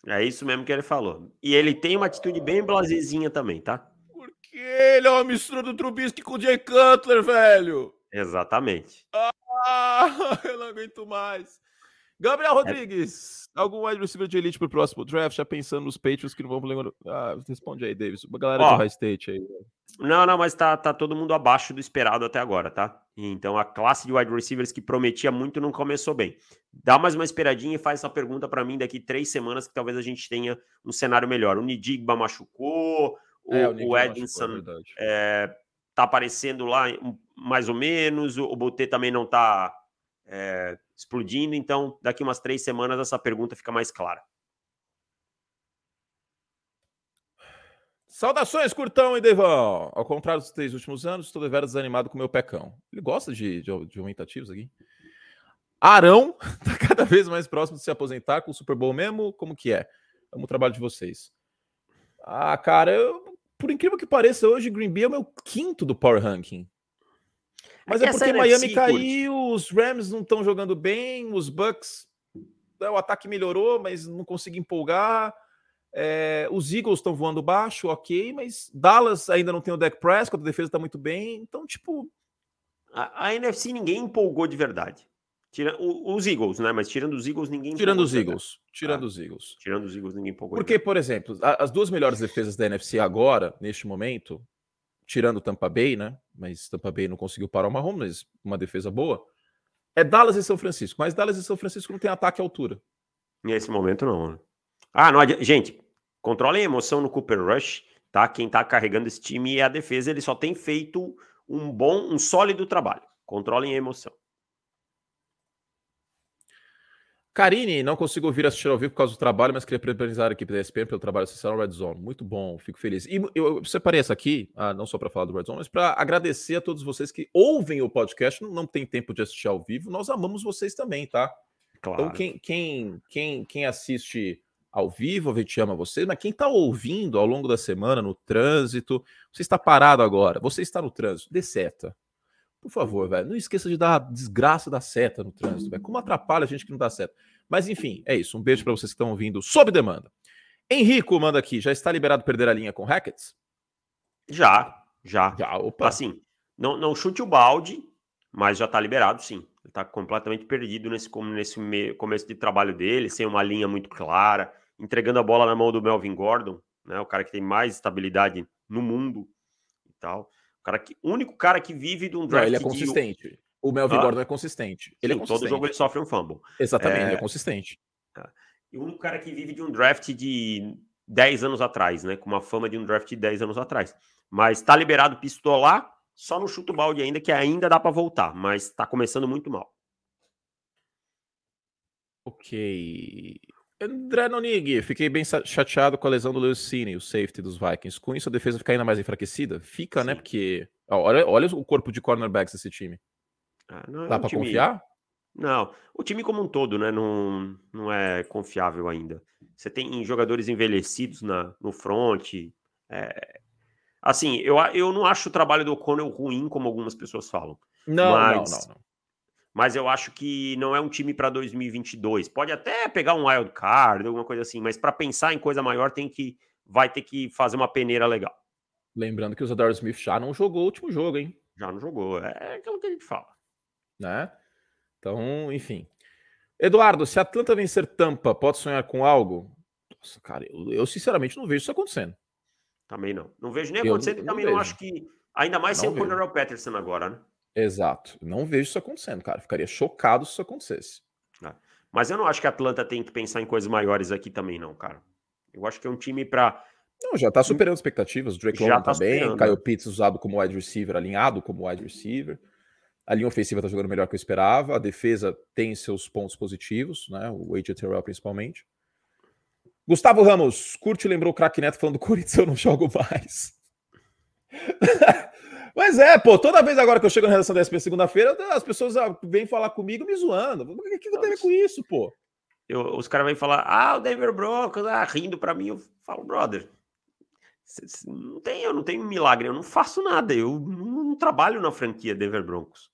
É isso mesmo que ele falou. E ele tem uma atitude bem blasezinha também, tá? Porque ele é uma mistura do Trubisky com o Jay Cutler, velho. Exatamente. Ah, eu não aguento mais. Gabriel é. Rodrigues, é... algum wide receiver de elite pro próximo draft? Já pensando nos Patriots que não vão lembrar. Ah, responde aí, Davis. Uma galera Ó, de high state aí. Não, não, mas tá, tá todo mundo abaixo do esperado até agora, tá? Então a classe de wide receivers que prometia muito não começou bem. Dá mais uma esperadinha e faz essa pergunta para mim daqui três semanas que talvez a gente tenha um cenário melhor. O Nidigba machucou, o, é, o, o Edinson machucou, é, tá aparecendo lá mais ou menos, o, o Botê também não tá é, explodindo. Então, daqui umas três semanas, essa pergunta fica mais clara. Saudações, Curtão e Devão! Ao contrário dos três últimos anos, estou deveras desanimado com o meu pecão. Ele gosta de, de, de aumentativos aqui. Arão está cada vez mais próximo de se aposentar com o Super Bowl mesmo? Como que é? Amo o trabalho de vocês. Ah, cara, eu, por incrível que pareça, hoje Green Bay é o meu quinto do Power Ranking. Mas é porque Miami caiu, os Rams não estão jogando bem, os Bucks, né, o ataque melhorou, mas não consegui empolgar. É, os Eagles estão voando baixo, ok, mas Dallas ainda não tem o Dak Prescott, a defesa está muito bem. Então, tipo. A, a, NFC ninguém empolgou de verdade. Tira, o, os Eagles, né? Mas tirando os Eagles, ninguém Tirando os Eagles. Tirando ah, os Eagles. Tirando os Eagles, ninguém empolgou. Porque, por exemplo, as duas melhores defesas da NFC agora, neste momento, tirando Tampa Bay, né? Mas Tampa Bay não conseguiu parar o Mahomes, mas uma defesa boa. É Dallas e São Francisco, mas Dallas e São Francisco não tem ataque à altura. Nesse momento não. Né? Ah, não adianta. Gente, controlem a emoção no Cooper Rush, tá? Quem tá carregando esse time é a defesa, ele só tem feito um bom, um sólido trabalho. Controlem a emoção. Karine, não consigo ouvir assistir ao vivo por causa do trabalho, mas queria parabenizar a equipe da ESPN pelo trabalho social no Red Zone. Muito bom, fico feliz. E eu separei essa aqui, ah, não só para falar do Red Zone, mas para agradecer a todos vocês que ouvem o podcast, não, não tem tempo de assistir ao vivo. Nós amamos vocês também, tá? Então, claro. Então, quem, quem, quem, quem assiste ao vivo, a gente ama vocês, mas quem está ouvindo ao longo da semana, no trânsito, você está parado agora, você está no trânsito, dê seta. Por favor, velho, não esqueça de dar a desgraça da seta no trânsito, velho. Como atrapalha a gente que não dá seta. Mas enfim, é isso. Um beijo para vocês que estão ouvindo sob demanda. Henrico manda aqui, já está liberado perder a linha com Hackets? Já, já. Já, opa. Assim, não, não chute o balde, mas já está liberado, sim. Ele está completamente perdido nesse, nesse começo de trabalho dele, sem uma linha muito clara, entregando a bola na mão do Melvin Gordon, né? O cara que tem mais estabilidade no mundo e tal. O cara que, único cara que vive de um draft. Não, ele é consistente. De... O Melvin ah? Gordon é consistente. Ele é Sim, é consistente. Todo jogo ele sofre um fumble. Exatamente, é... ele é consistente. É. E o único cara que vive de um draft de 10 anos atrás, né? Com uma fama de um draft de 10 anos atrás. Mas tá liberado pistolar, só no chuto balde ainda, que ainda dá para voltar, mas tá começando muito mal. Ok. André Nonig, fiquei bem chateado com a lesão do Lewis Cine, o safety dos Vikings. Com isso, a defesa fica ainda mais enfraquecida? Fica, né? Sim. né? Porque. Olha, olha o corpo de cornerbacks desse time. Ah, é Dá um para time... confiar? Não, o time como um todo, né? Não, não é confiável ainda. Você tem jogadores envelhecidos na, no front. É... Assim, eu, eu não acho o trabalho do O'Connell ruim, como algumas pessoas falam. Não, mas... não, não, não mas eu acho que não é um time para 2022. Pode até pegar um wild card, alguma coisa assim, mas para pensar em coisa maior tem que vai ter que fazer uma peneira legal. Lembrando que o Zadar Smith já não jogou o último jogo, hein? Já não jogou, é aquilo que a gente fala. Né? Então, enfim. Eduardo, se a Atlanta vencer Tampa, pode sonhar com algo? Nossa, cara, eu, eu sinceramente não vejo isso acontecendo. Também não. Não vejo nem acontecendo e também não, não acho que. Ainda mais não sem vejo. o Cornell Patterson agora, né? Exato. Não vejo isso acontecendo, cara. Ficaria chocado se isso acontecesse. É. Mas eu não acho que a Atlanta tem que pensar em coisas maiores aqui também, não, cara. Eu acho que é um time para. Não, já tá superando expectativas. O Drake London tá, tá bem. Kyle né? Pitts usado como wide receiver, alinhado como wide receiver. A linha ofensiva tá jogando melhor que eu esperava. A defesa tem seus pontos positivos, né? O AJ Terrell principalmente. Gustavo Ramos, curte lembrou o craque Neto falando do Corinthians, eu não jogo mais. Mas é, pô, toda vez agora que eu chego na redação da SP segunda-feira, as pessoas ah, vêm falar comigo me zoando. O que, que eu tenho com isso, pô? Eu, os caras vêm falar, ah, o Denver Broncos, ah, rindo pra mim. Eu falo, brother, não tem, eu não tenho milagre, eu não faço nada, eu não, não trabalho na franquia Denver Broncos.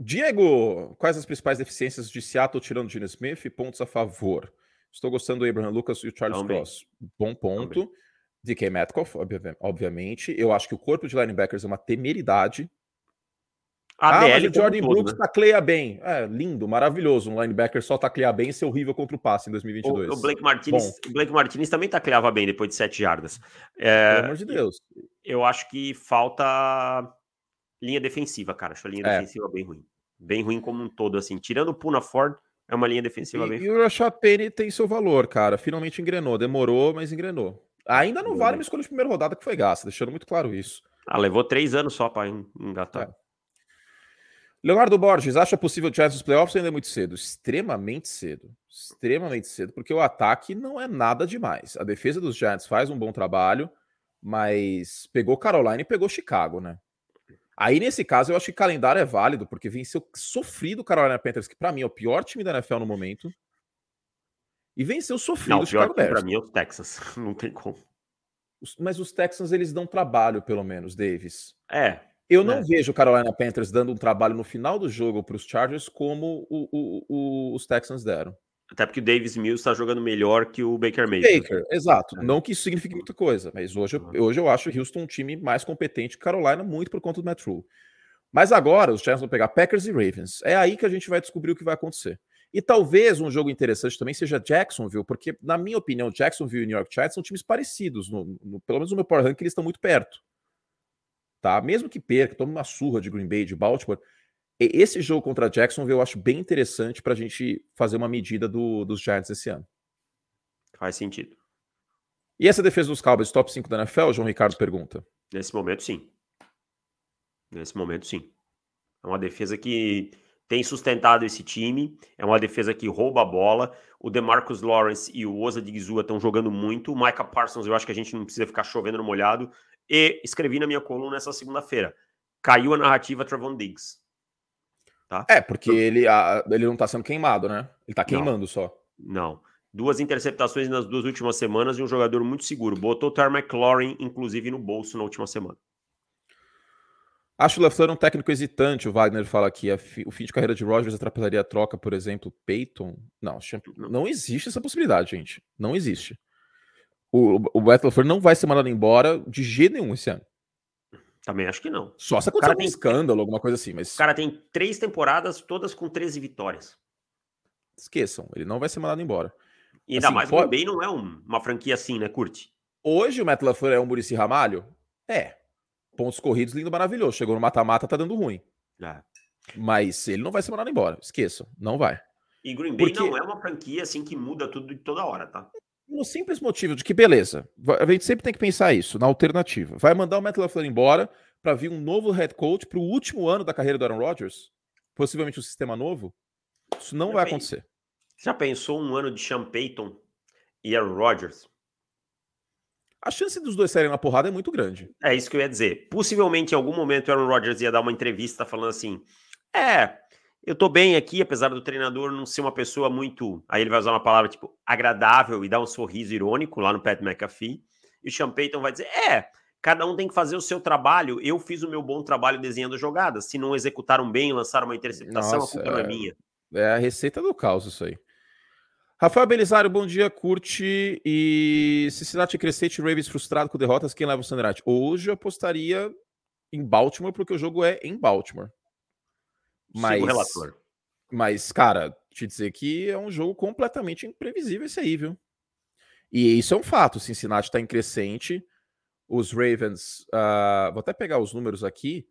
Diego, quais as principais deficiências de Seattle tirando Gene Smith pontos a favor? Estou gostando do Abraham Lucas e o Charles Também. Cross. Bom ponto. Também. DK Metcalf, obviamente. Eu acho que o corpo de linebackers é uma temeridade. A ah, mas o Jordan Brooks né? tacleia bem. É, lindo, maravilhoso. Um linebacker só taclear bem e ser horrível contra o passe em 2022. O, o Blake, Martinez, o Blake Martinez também tacleava bem depois de sete jardas. É, Pelo amor de Deus. Eu acho que falta linha defensiva, cara. Acho a linha é. defensiva bem ruim. Bem ruim como um todo, assim. Tirando o Puna Ford, é uma linha defensiva e, bem E o Rashad Penny tem seu valor, cara. Finalmente engrenou. Demorou, mas engrenou. Ainda não vale uma escolha de primeira rodada que foi gasta, deixando muito claro isso. Ah, levou três anos só para engatar. É. Leonardo Borges, acha possível o Giants nos playoffs ainda é muito cedo? Extremamente cedo. Extremamente cedo, porque o ataque não é nada demais. A defesa dos Giants faz um bom trabalho, mas pegou Carolina e pegou Chicago, né? Aí, nesse caso, eu acho que calendário é válido, porque venceu sofrido o Carolina Panthers, que para mim é o pior time da NFL no momento. E venceu sofrido o Chicago Bears. Para mim é o Texas, não tem como. Mas os Texans eles dão trabalho, pelo menos, Davis. É. Eu não é. vejo o Carolina Panthers dando um trabalho no final do jogo para os Chargers como o, o, o, os Texans deram. Até porque o Davis Mills está jogando melhor que o Baker Mayfield. Baker, exato. É. Não que isso signifique muita coisa, mas hoje, hoje eu acho o Houston um time mais competente que Carolina, muito por conta do Matt Rule. Mas agora os Chargers vão pegar Packers e Ravens. É aí que a gente vai descobrir o que vai acontecer. E talvez um jogo interessante também seja Jacksonville, porque, na minha opinião, Jacksonville e New York Giants são times parecidos. No, no, pelo menos no meu Power Rank, eles estão muito perto. Tá? Mesmo que perca, tome uma surra de Green Bay, de Baltimore. Esse jogo contra Jacksonville eu acho bem interessante para a gente fazer uma medida do, dos Giants esse ano. Faz sentido. E essa defesa dos Cowboys, top 5 da NFL? João Ricardo pergunta. Nesse momento, sim. Nesse momento, sim. É uma defesa que tem sustentado esse time. É uma defesa que rouba a bola. O DeMarcus Lawrence e o Osa Digizua estão jogando muito. O Micah Parsons, eu acho que a gente não precisa ficar chovendo no molhado. E escrevi na minha coluna nessa segunda-feira. Caiu a narrativa Trevon Diggs. Tá? É, porque ele, a, ele não tá sendo queimado, né? Ele tá queimando não, só. Não. Duas interceptações nas duas últimas semanas e um jogador muito seguro. Botou o Tar McLaurin, inclusive, no bolso na última semana. Acho o LaFleur um técnico hesitante, o Wagner fala aqui. o fim de carreira de Rogers atrapalharia a troca, por exemplo, Peyton? Não, não existe essa possibilidade, gente. Não existe. O, o Beto LaFleur não vai ser mandado embora de jeito nenhum esse ano. Também acho que não. Só se acontecer um tem... escândalo, alguma coisa assim. Mas... O cara tem três temporadas, todas com 13 vitórias. Esqueçam, ele não vai ser mandado embora. E ainda assim, mais pode... o Bay não é um, uma franquia assim, né, Curte? Hoje o Matt LaFleur é um Murici Ramalho? É. Pontos corridos, lindo, maravilhoso. Chegou no mata-mata, tá dando ruim. É. Mas ele não vai ser mandado embora. Esqueçam, não vai. E Green Bay Porque... não é uma franquia assim que muda tudo de toda hora, tá? No simples motivo de que, beleza, a gente sempre tem que pensar isso, na alternativa. Vai mandar o Matt LaFleur embora para vir um novo head coach para o último ano da carreira do Aaron Rodgers? Possivelmente um sistema novo? Isso não Já vai acontecer. Já pensou um ano de Sean Payton e Aaron Rodgers? A chance dos dois saírem na porrada é muito grande. É isso que eu ia dizer. Possivelmente, em algum momento, o Aaron Rodgers ia dar uma entrevista falando assim: É, eu tô bem aqui, apesar do treinador não ser uma pessoa muito. Aí ele vai usar uma palavra tipo agradável e dar um sorriso irônico lá no Pat McAfee. E o Sean Payton vai dizer: É, cada um tem que fazer o seu trabalho. Eu fiz o meu bom trabalho desenhando jogadas. Se não executaram bem, lançaram uma interceptação, Nossa, a culpa é... não é minha. É a receita do caos, isso aí. Rafael Belisário, bom dia, curte. E Cincinnati crescente, Ravens frustrado com derrotas, quem leva o Sunday Hoje eu apostaria em Baltimore, porque o jogo é em Baltimore. Mas, relator. mas, cara, te dizer que é um jogo completamente imprevisível esse aí, viu? E isso é um fato. Cincinnati está em crescente. Os Ravens, uh, vou até pegar os números aqui,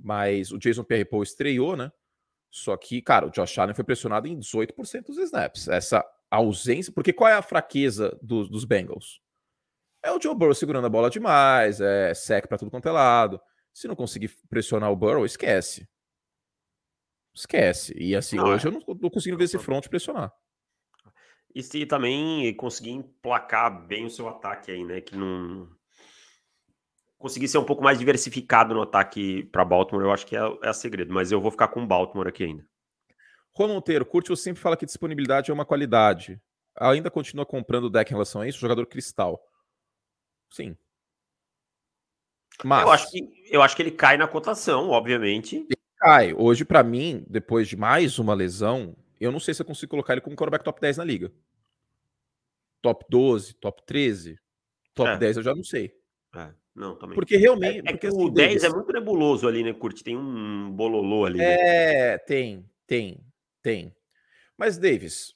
mas o Jason Pierre-Paul estreou, né? Só que, cara, o Josh Allen foi pressionado em 18% dos snaps. Essa ausência. Porque qual é a fraqueza do, dos Bengals? É o Joe Burrow segurando a bola demais, é sec para tudo quanto é lado. Se não conseguir pressionar o Burrow, esquece. Esquece. E assim, hoje é. eu não tô conseguindo ver esse front pressionar. E se também conseguir emplacar bem o seu ataque aí, né? Que não. Conseguir ser um pouco mais diversificado no ataque para Baltimore, eu acho que é, é a segredo. Mas eu vou ficar com o Baltimore aqui ainda. Juan Monteiro, Curte sempre fala que disponibilidade é uma qualidade. Ainda continua comprando o deck em relação a isso? Jogador cristal. Sim. Mas... Eu, acho que, eu acho que ele cai na cotação, obviamente. Ele cai. Hoje, para mim, depois de mais uma lesão, eu não sei se eu consigo colocar ele como quarterback top 10 na liga. Top 12, top 13, top é. 10 eu já não sei. É. Não, também. Porque realmente. É, é porque, assim, o 10 é muito nebuloso ali, né, Curte? Tem um bololô ali. Né? É, né? tem, tem. Tem. Mas, Davis,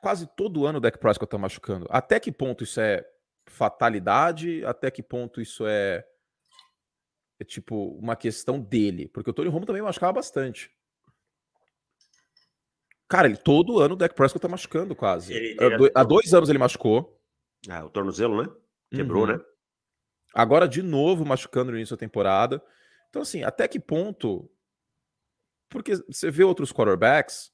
quase todo ano o Dak Prescott tá machucando. Até que ponto isso é fatalidade? Até que ponto isso é, é tipo uma questão dele? Porque o Tony Romo também machucava bastante. Cara, ele todo ano o Dak Prescott tá machucando quase. Ele, ele há, dois anos ele machucou. Ah, o tornozelo, né? Quebrou, uhum. né? Agora de novo machucando no início da temporada. Então, assim, até que ponto porque você vê outros quarterbacks.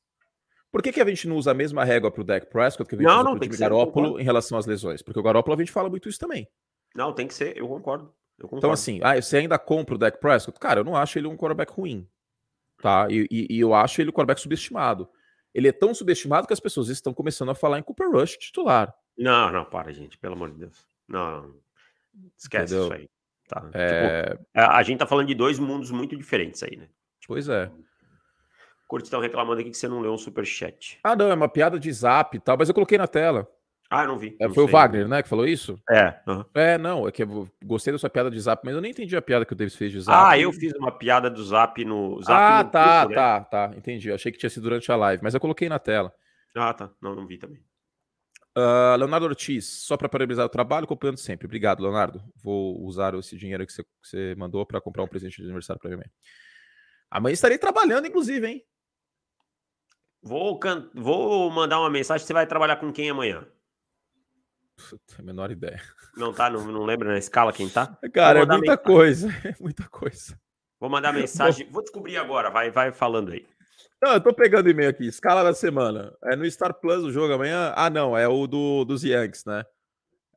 Por que, que a gente não usa a mesma régua para o Dak Prescott que a gente não, usa para o time Garoppolo em relação às lesões? Porque o Garoppolo a gente fala muito isso também. Não, tem que ser, eu concordo. Eu concordo. Então, assim, ah, você ainda compra o Dak Prescott? Cara, eu não acho ele um quarterback ruim. Tá? E, e, e, eu acho ele um quarterback subestimado. Ele é tão subestimado que as pessoas estão começando a falar em Cooper Rush titular. Não, não, para, gente, pelo amor de Deus. Não, esquece Entendeu? isso aí. Tá. É... Tipo, a gente tá falando de dois mundos muito diferentes aí, né? Tipo, pois é. Curti estão reclamando aqui que você não leu um superchat. Ah, não, é uma piada de zap e tal, mas eu coloquei na tela. Ah, eu não vi. É, não foi sei. o Wagner, né, que falou isso? É. Uhum. É, não, é que eu gostei da sua piada de zap, mas eu nem entendi a piada que o Davis fez de zap. Ah, eu fiz uma piada do zap no. Zap ah, no tá, né? tá, tá. Entendi. Eu achei que tinha sido durante a live, mas eu coloquei na tela. Ah, tá. Não, não vi também. Uh, Leonardo Ortiz, só para parabenizar o trabalho, acompanhando sempre. Obrigado, Leonardo. Vou usar esse dinheiro que você, que você mandou para comprar um presente de aniversário para mim. Amanhã estarei trabalhando, inclusive, hein? Vou, can... Vou mandar uma mensagem. Você vai trabalhar com quem amanhã? Puta, a menor ideia. Não tá? Não, não lembra na escala quem tá? Cara, é muita mensagem. coisa. É muita coisa. Vou mandar mensagem. Vou descobrir agora. Vai, vai falando aí. Não, eu tô pegando e-mail aqui. Escala da semana. É no Star Plus o jogo amanhã? Ah, não, é o do, dos Yankees, né?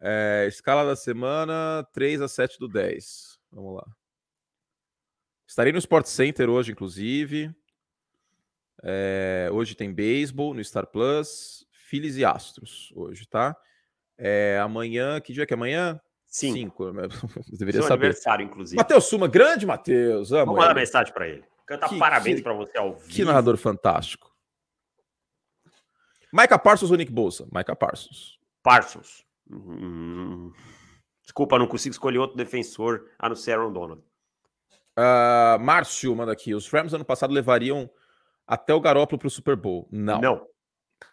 É, escala da semana, 3 a 7 do 10. Vamos lá. Estarei no Sport Center hoje, inclusive. É, hoje tem beisebol no Star Plus. Phillies e Astros hoje, tá? É, amanhã, que dia que é amanhã? Cinco. Cinco. né? Deveria Seu saber. aniversário, inclusive. Matheus Suma, grande Matheus. Vamos mandar mensagem para ele. Canta que, parabéns para você ao vivo. Que narrador fantástico. Micah Parsons ou Nick Bolsa? Micah Parsons. Parsons. Hum, desculpa, não consigo escolher outro defensor a não ser Aaron Donald. Uh, Márcio manda aqui. Os Rams ano passado levariam até o Garópolo para o Super Bowl. Não. Não.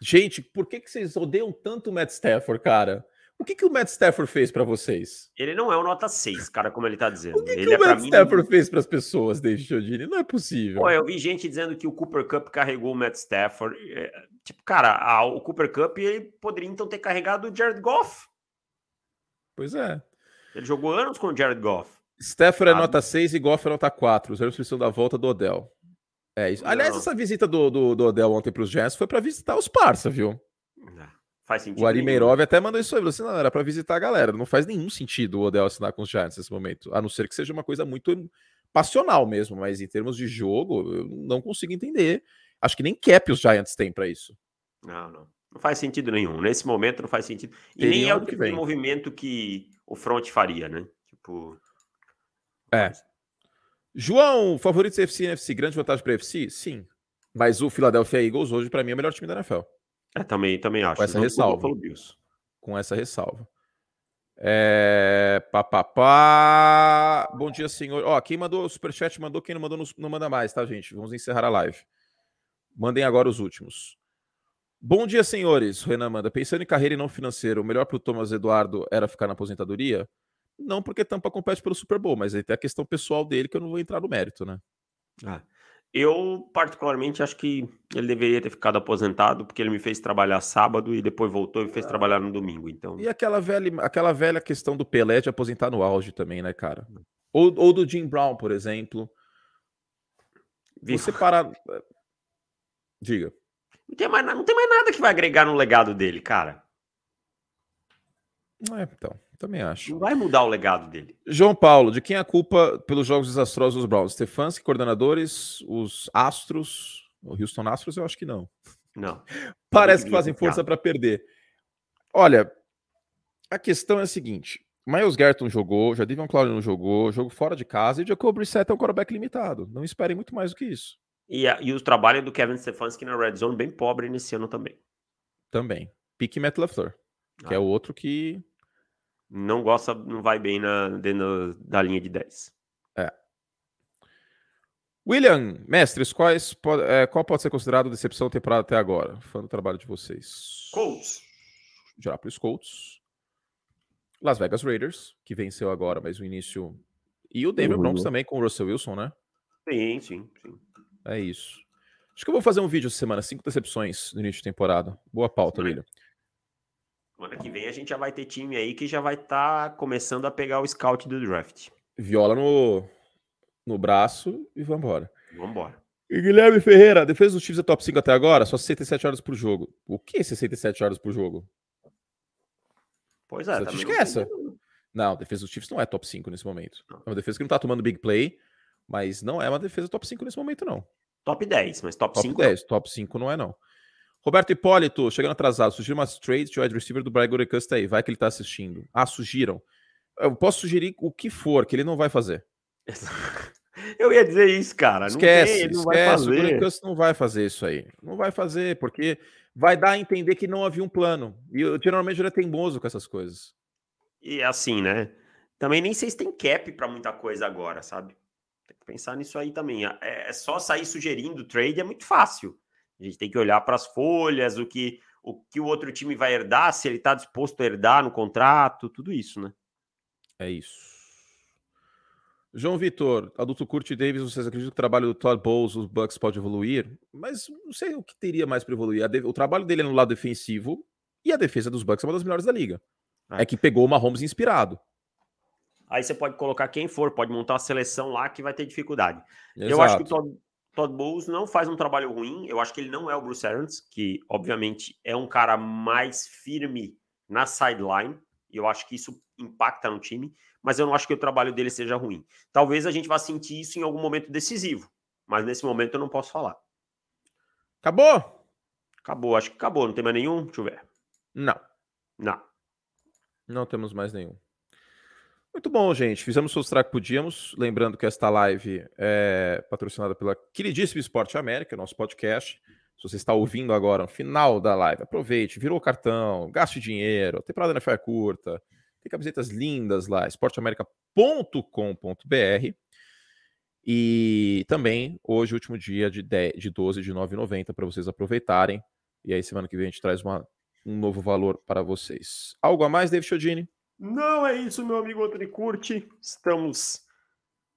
Gente, por que, que vocês odeiam tanto o Matt Stafford, cara? O que, que o Matt Stafford fez para vocês? Ele não é o nota 6, cara, como ele tá dizendo. O que, ele que é o Matt Stafford mim... fez para as pessoas, desde Chodini? Não é possível. Pô, eu vi gente dizendo que o Cooper Cup carregou o Matt Stafford. É, tipo, cara, a, o Cooper Cup ele poderia então ter carregado o Jared Goff. Pois é. Ele jogou anos com o Jared Goff. Stafford é nota 6 e Goff é nota 4. Os Rams precisam da volta do Odell. É isso. Não. Aliás, essa visita do, do, do Odell ontem para os Jets foi para visitar os parça, viu? Não. Faz sentido. O Ari Meirov até mandou isso aí. Você não era para visitar a galera. Não faz nenhum sentido o Odell assinar com os Giants nesse momento. A não ser que seja uma coisa muito passional mesmo. Mas em termos de jogo, eu não consigo entender. Acho que nem cap os Giants têm para isso. Não, não. Não faz sentido nenhum. Nesse momento não faz sentido. E Teria nem é o tipo de movimento que o front faria, né? Tipo. É. João, favoritos FC e NFC, grande vantagem para FC? Sim. Mas o Philadelphia Eagles hoje, para mim, é o melhor time da NFL. É, também, também acho. Com essa ressalva. Com essa ressalva. É... Pá, pá, pá. Bom dia, senhor. Ó, quem mandou o superchat mandou, quem não mandou não manda mais, tá, gente? Vamos encerrar a live. Mandem agora os últimos. Bom dia, senhores. Renan manda. Pensando em carreira e não financeiro, o melhor para o Thomas Eduardo era ficar na aposentadoria? Não, porque Tampa compete pelo Super Bowl, mas aí tem a questão pessoal dele que eu não vou entrar no mérito, né? Ah. Eu, particularmente, acho que ele deveria ter ficado aposentado, porque ele me fez trabalhar sábado e depois voltou e fez trabalhar no domingo. Então... E aquela velha, aquela velha questão do Pelé de aposentar no auge também, né, cara? Ou, ou do Jim Brown, por exemplo. Você parar. Diga. Não tem, mais, não tem mais nada que vai agregar no legado dele, cara. É, então. Também acho. Não vai mudar o legado dele. João Paulo, de quem é a culpa pelos jogos desastrosos dos Browns? Stefanski, coordenadores, os Astros, o Houston Astros, eu acho que não. Não. Parece que fazem força para perder. Olha, a questão é a seguinte: Miles Garrett jogou, já Devon Clowney não jogou, jogo fora de casa e Jacob Brissett é um quarterback limitado. Não esperem muito mais do que isso. E, a, e o trabalho do Kevin Stefanski na Red Zone bem pobre nesse ano também. Também. Pique Matt LaFleur, que é ah. é outro que não gosta, não vai bem na, dentro da linha de 10. É. William, mestres, quais pode, é, qual pode ser considerado decepção da temporada até agora? Fã do trabalho de vocês. Colts. Indianapolis Colts. Las Vegas Raiders, que venceu agora, mas o início. E o Denver uhum. Broncos também com o Russell Wilson, né? Sim, sim, sim. É isso. Acho que eu vou fazer um vídeo essa semana, cinco decepções no início de temporada. Boa pauta, William. Semana que vem a gente já vai ter time aí que já vai estar tá começando a pegar o scout do draft. Viola no, no braço e vambora. Vambora. E Guilherme Ferreira, defesa dos Chiefs é top 5 até agora, só 67 horas por jogo. O que é 67 horas por jogo? Pois é, Você esquece. Não, a defesa dos Chiefs não é top 5 nesse momento. Não. É uma defesa que não tá tomando big play, mas não é uma defesa top 5 nesse momento, não. Top 10, mas top, top 5. Top 10, não. top 5 não é, não. Roberto Hipólito, chegando atrasado, surgiram umas trades de wide receiver do Brian Gurecusta aí. Vai que ele tá assistindo. Ah, sugiram. Eu posso sugerir o que for, que ele não vai fazer. Eu ia dizer isso, cara. Esquece, tem, não esquece. Vai fazer. O Gurecusta não vai fazer isso aí. Não vai fazer, porque vai dar a entender que não havia um plano. E eu, geralmente ele é teimoso com essas coisas. E assim, né? Também nem sei se tem cap para muita coisa agora, sabe? Tem que pensar nisso aí também. É, é só sair sugerindo trade, é muito fácil. A gente tem que olhar para as folhas, o que, o que o outro time vai herdar, se ele está disposto a herdar no contrato, tudo isso, né? É isso. João Vitor, adulto Curti Davis, vocês acreditam que o trabalho do Todd Bowles, os Bucks, pode evoluir? Mas não sei o que teria mais para evoluir. O trabalho dele é no lado defensivo e a defesa dos Bucks é uma das melhores da liga. É, é que pegou o Mahomes inspirado. Aí você pode colocar quem for, pode montar uma seleção lá que vai ter dificuldade. Exato. Eu acho que o Todd, Todd Bowles não faz um trabalho ruim. Eu acho que ele não é o Bruce Arians, que obviamente é um cara mais firme na sideline. E eu acho que isso impacta no time. Mas eu não acho que o trabalho dele seja ruim. Talvez a gente vá sentir isso em algum momento decisivo. Mas nesse momento eu não posso falar. Acabou? Acabou, acho que acabou. Não tem mais nenhum? Deixa eu ver. Não. Não. Não temos mais nenhum. Muito bom, gente. Fizemos o que podíamos. Lembrando que esta live é patrocinada pela queridíssima Esporte América, nosso podcast. Se você está ouvindo agora no final da live, aproveite, virou cartão, gaste dinheiro, a temporada NFL é curta, tem camisetas lindas lá, esporteamerica.com.br. E também, hoje, último dia de, 10, de 12 de 9,90 para vocês aproveitarem. E aí, semana que vem, a gente traz uma, um novo valor para vocês. Algo a mais, David Chodini? Não é isso, meu amigo Anthony Curte. Estamos.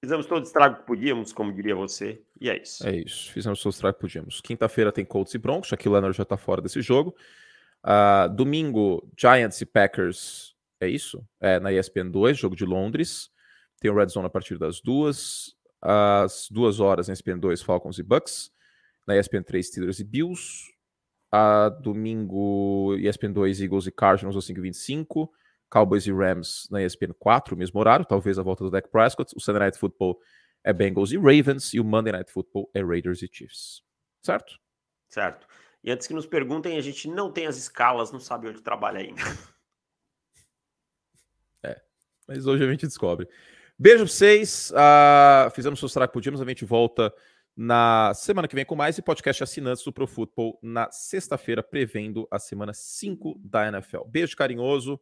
Fizemos todo o estrago que podíamos, como diria você, e é isso. É isso, fizemos todo o estrago que podíamos. Quinta-feira tem Colts e Broncos, aqui o Leonard já está fora desse jogo. Uh, domingo, Giants e Packers, é isso? É na ESPN 2, jogo de Londres. Tem o Red Zone a partir das duas. Às duas horas na ESPN 2, Falcons e Bucks. Na ESPN 3, Steelers e Bills. A domingo, ESPN 2, Eagles e Cardinals às 5h25. Cowboys e Rams na ESPN 4, mesmo horário, talvez a volta do Dak Prescott. O Sunday Night Football é Bengals e Ravens e o Monday Night Football é Raiders e Chiefs. Certo? Certo. E antes que nos perguntem, a gente não tem as escalas, não sabe onde trabalha ainda. É, mas hoje a gente descobre. Beijo pra vocês. Uh, fizemos o que podíamos. A gente volta na semana que vem com mais e podcast assinantes do Pro Football na sexta-feira, prevendo a semana 5 da NFL. Beijo carinhoso.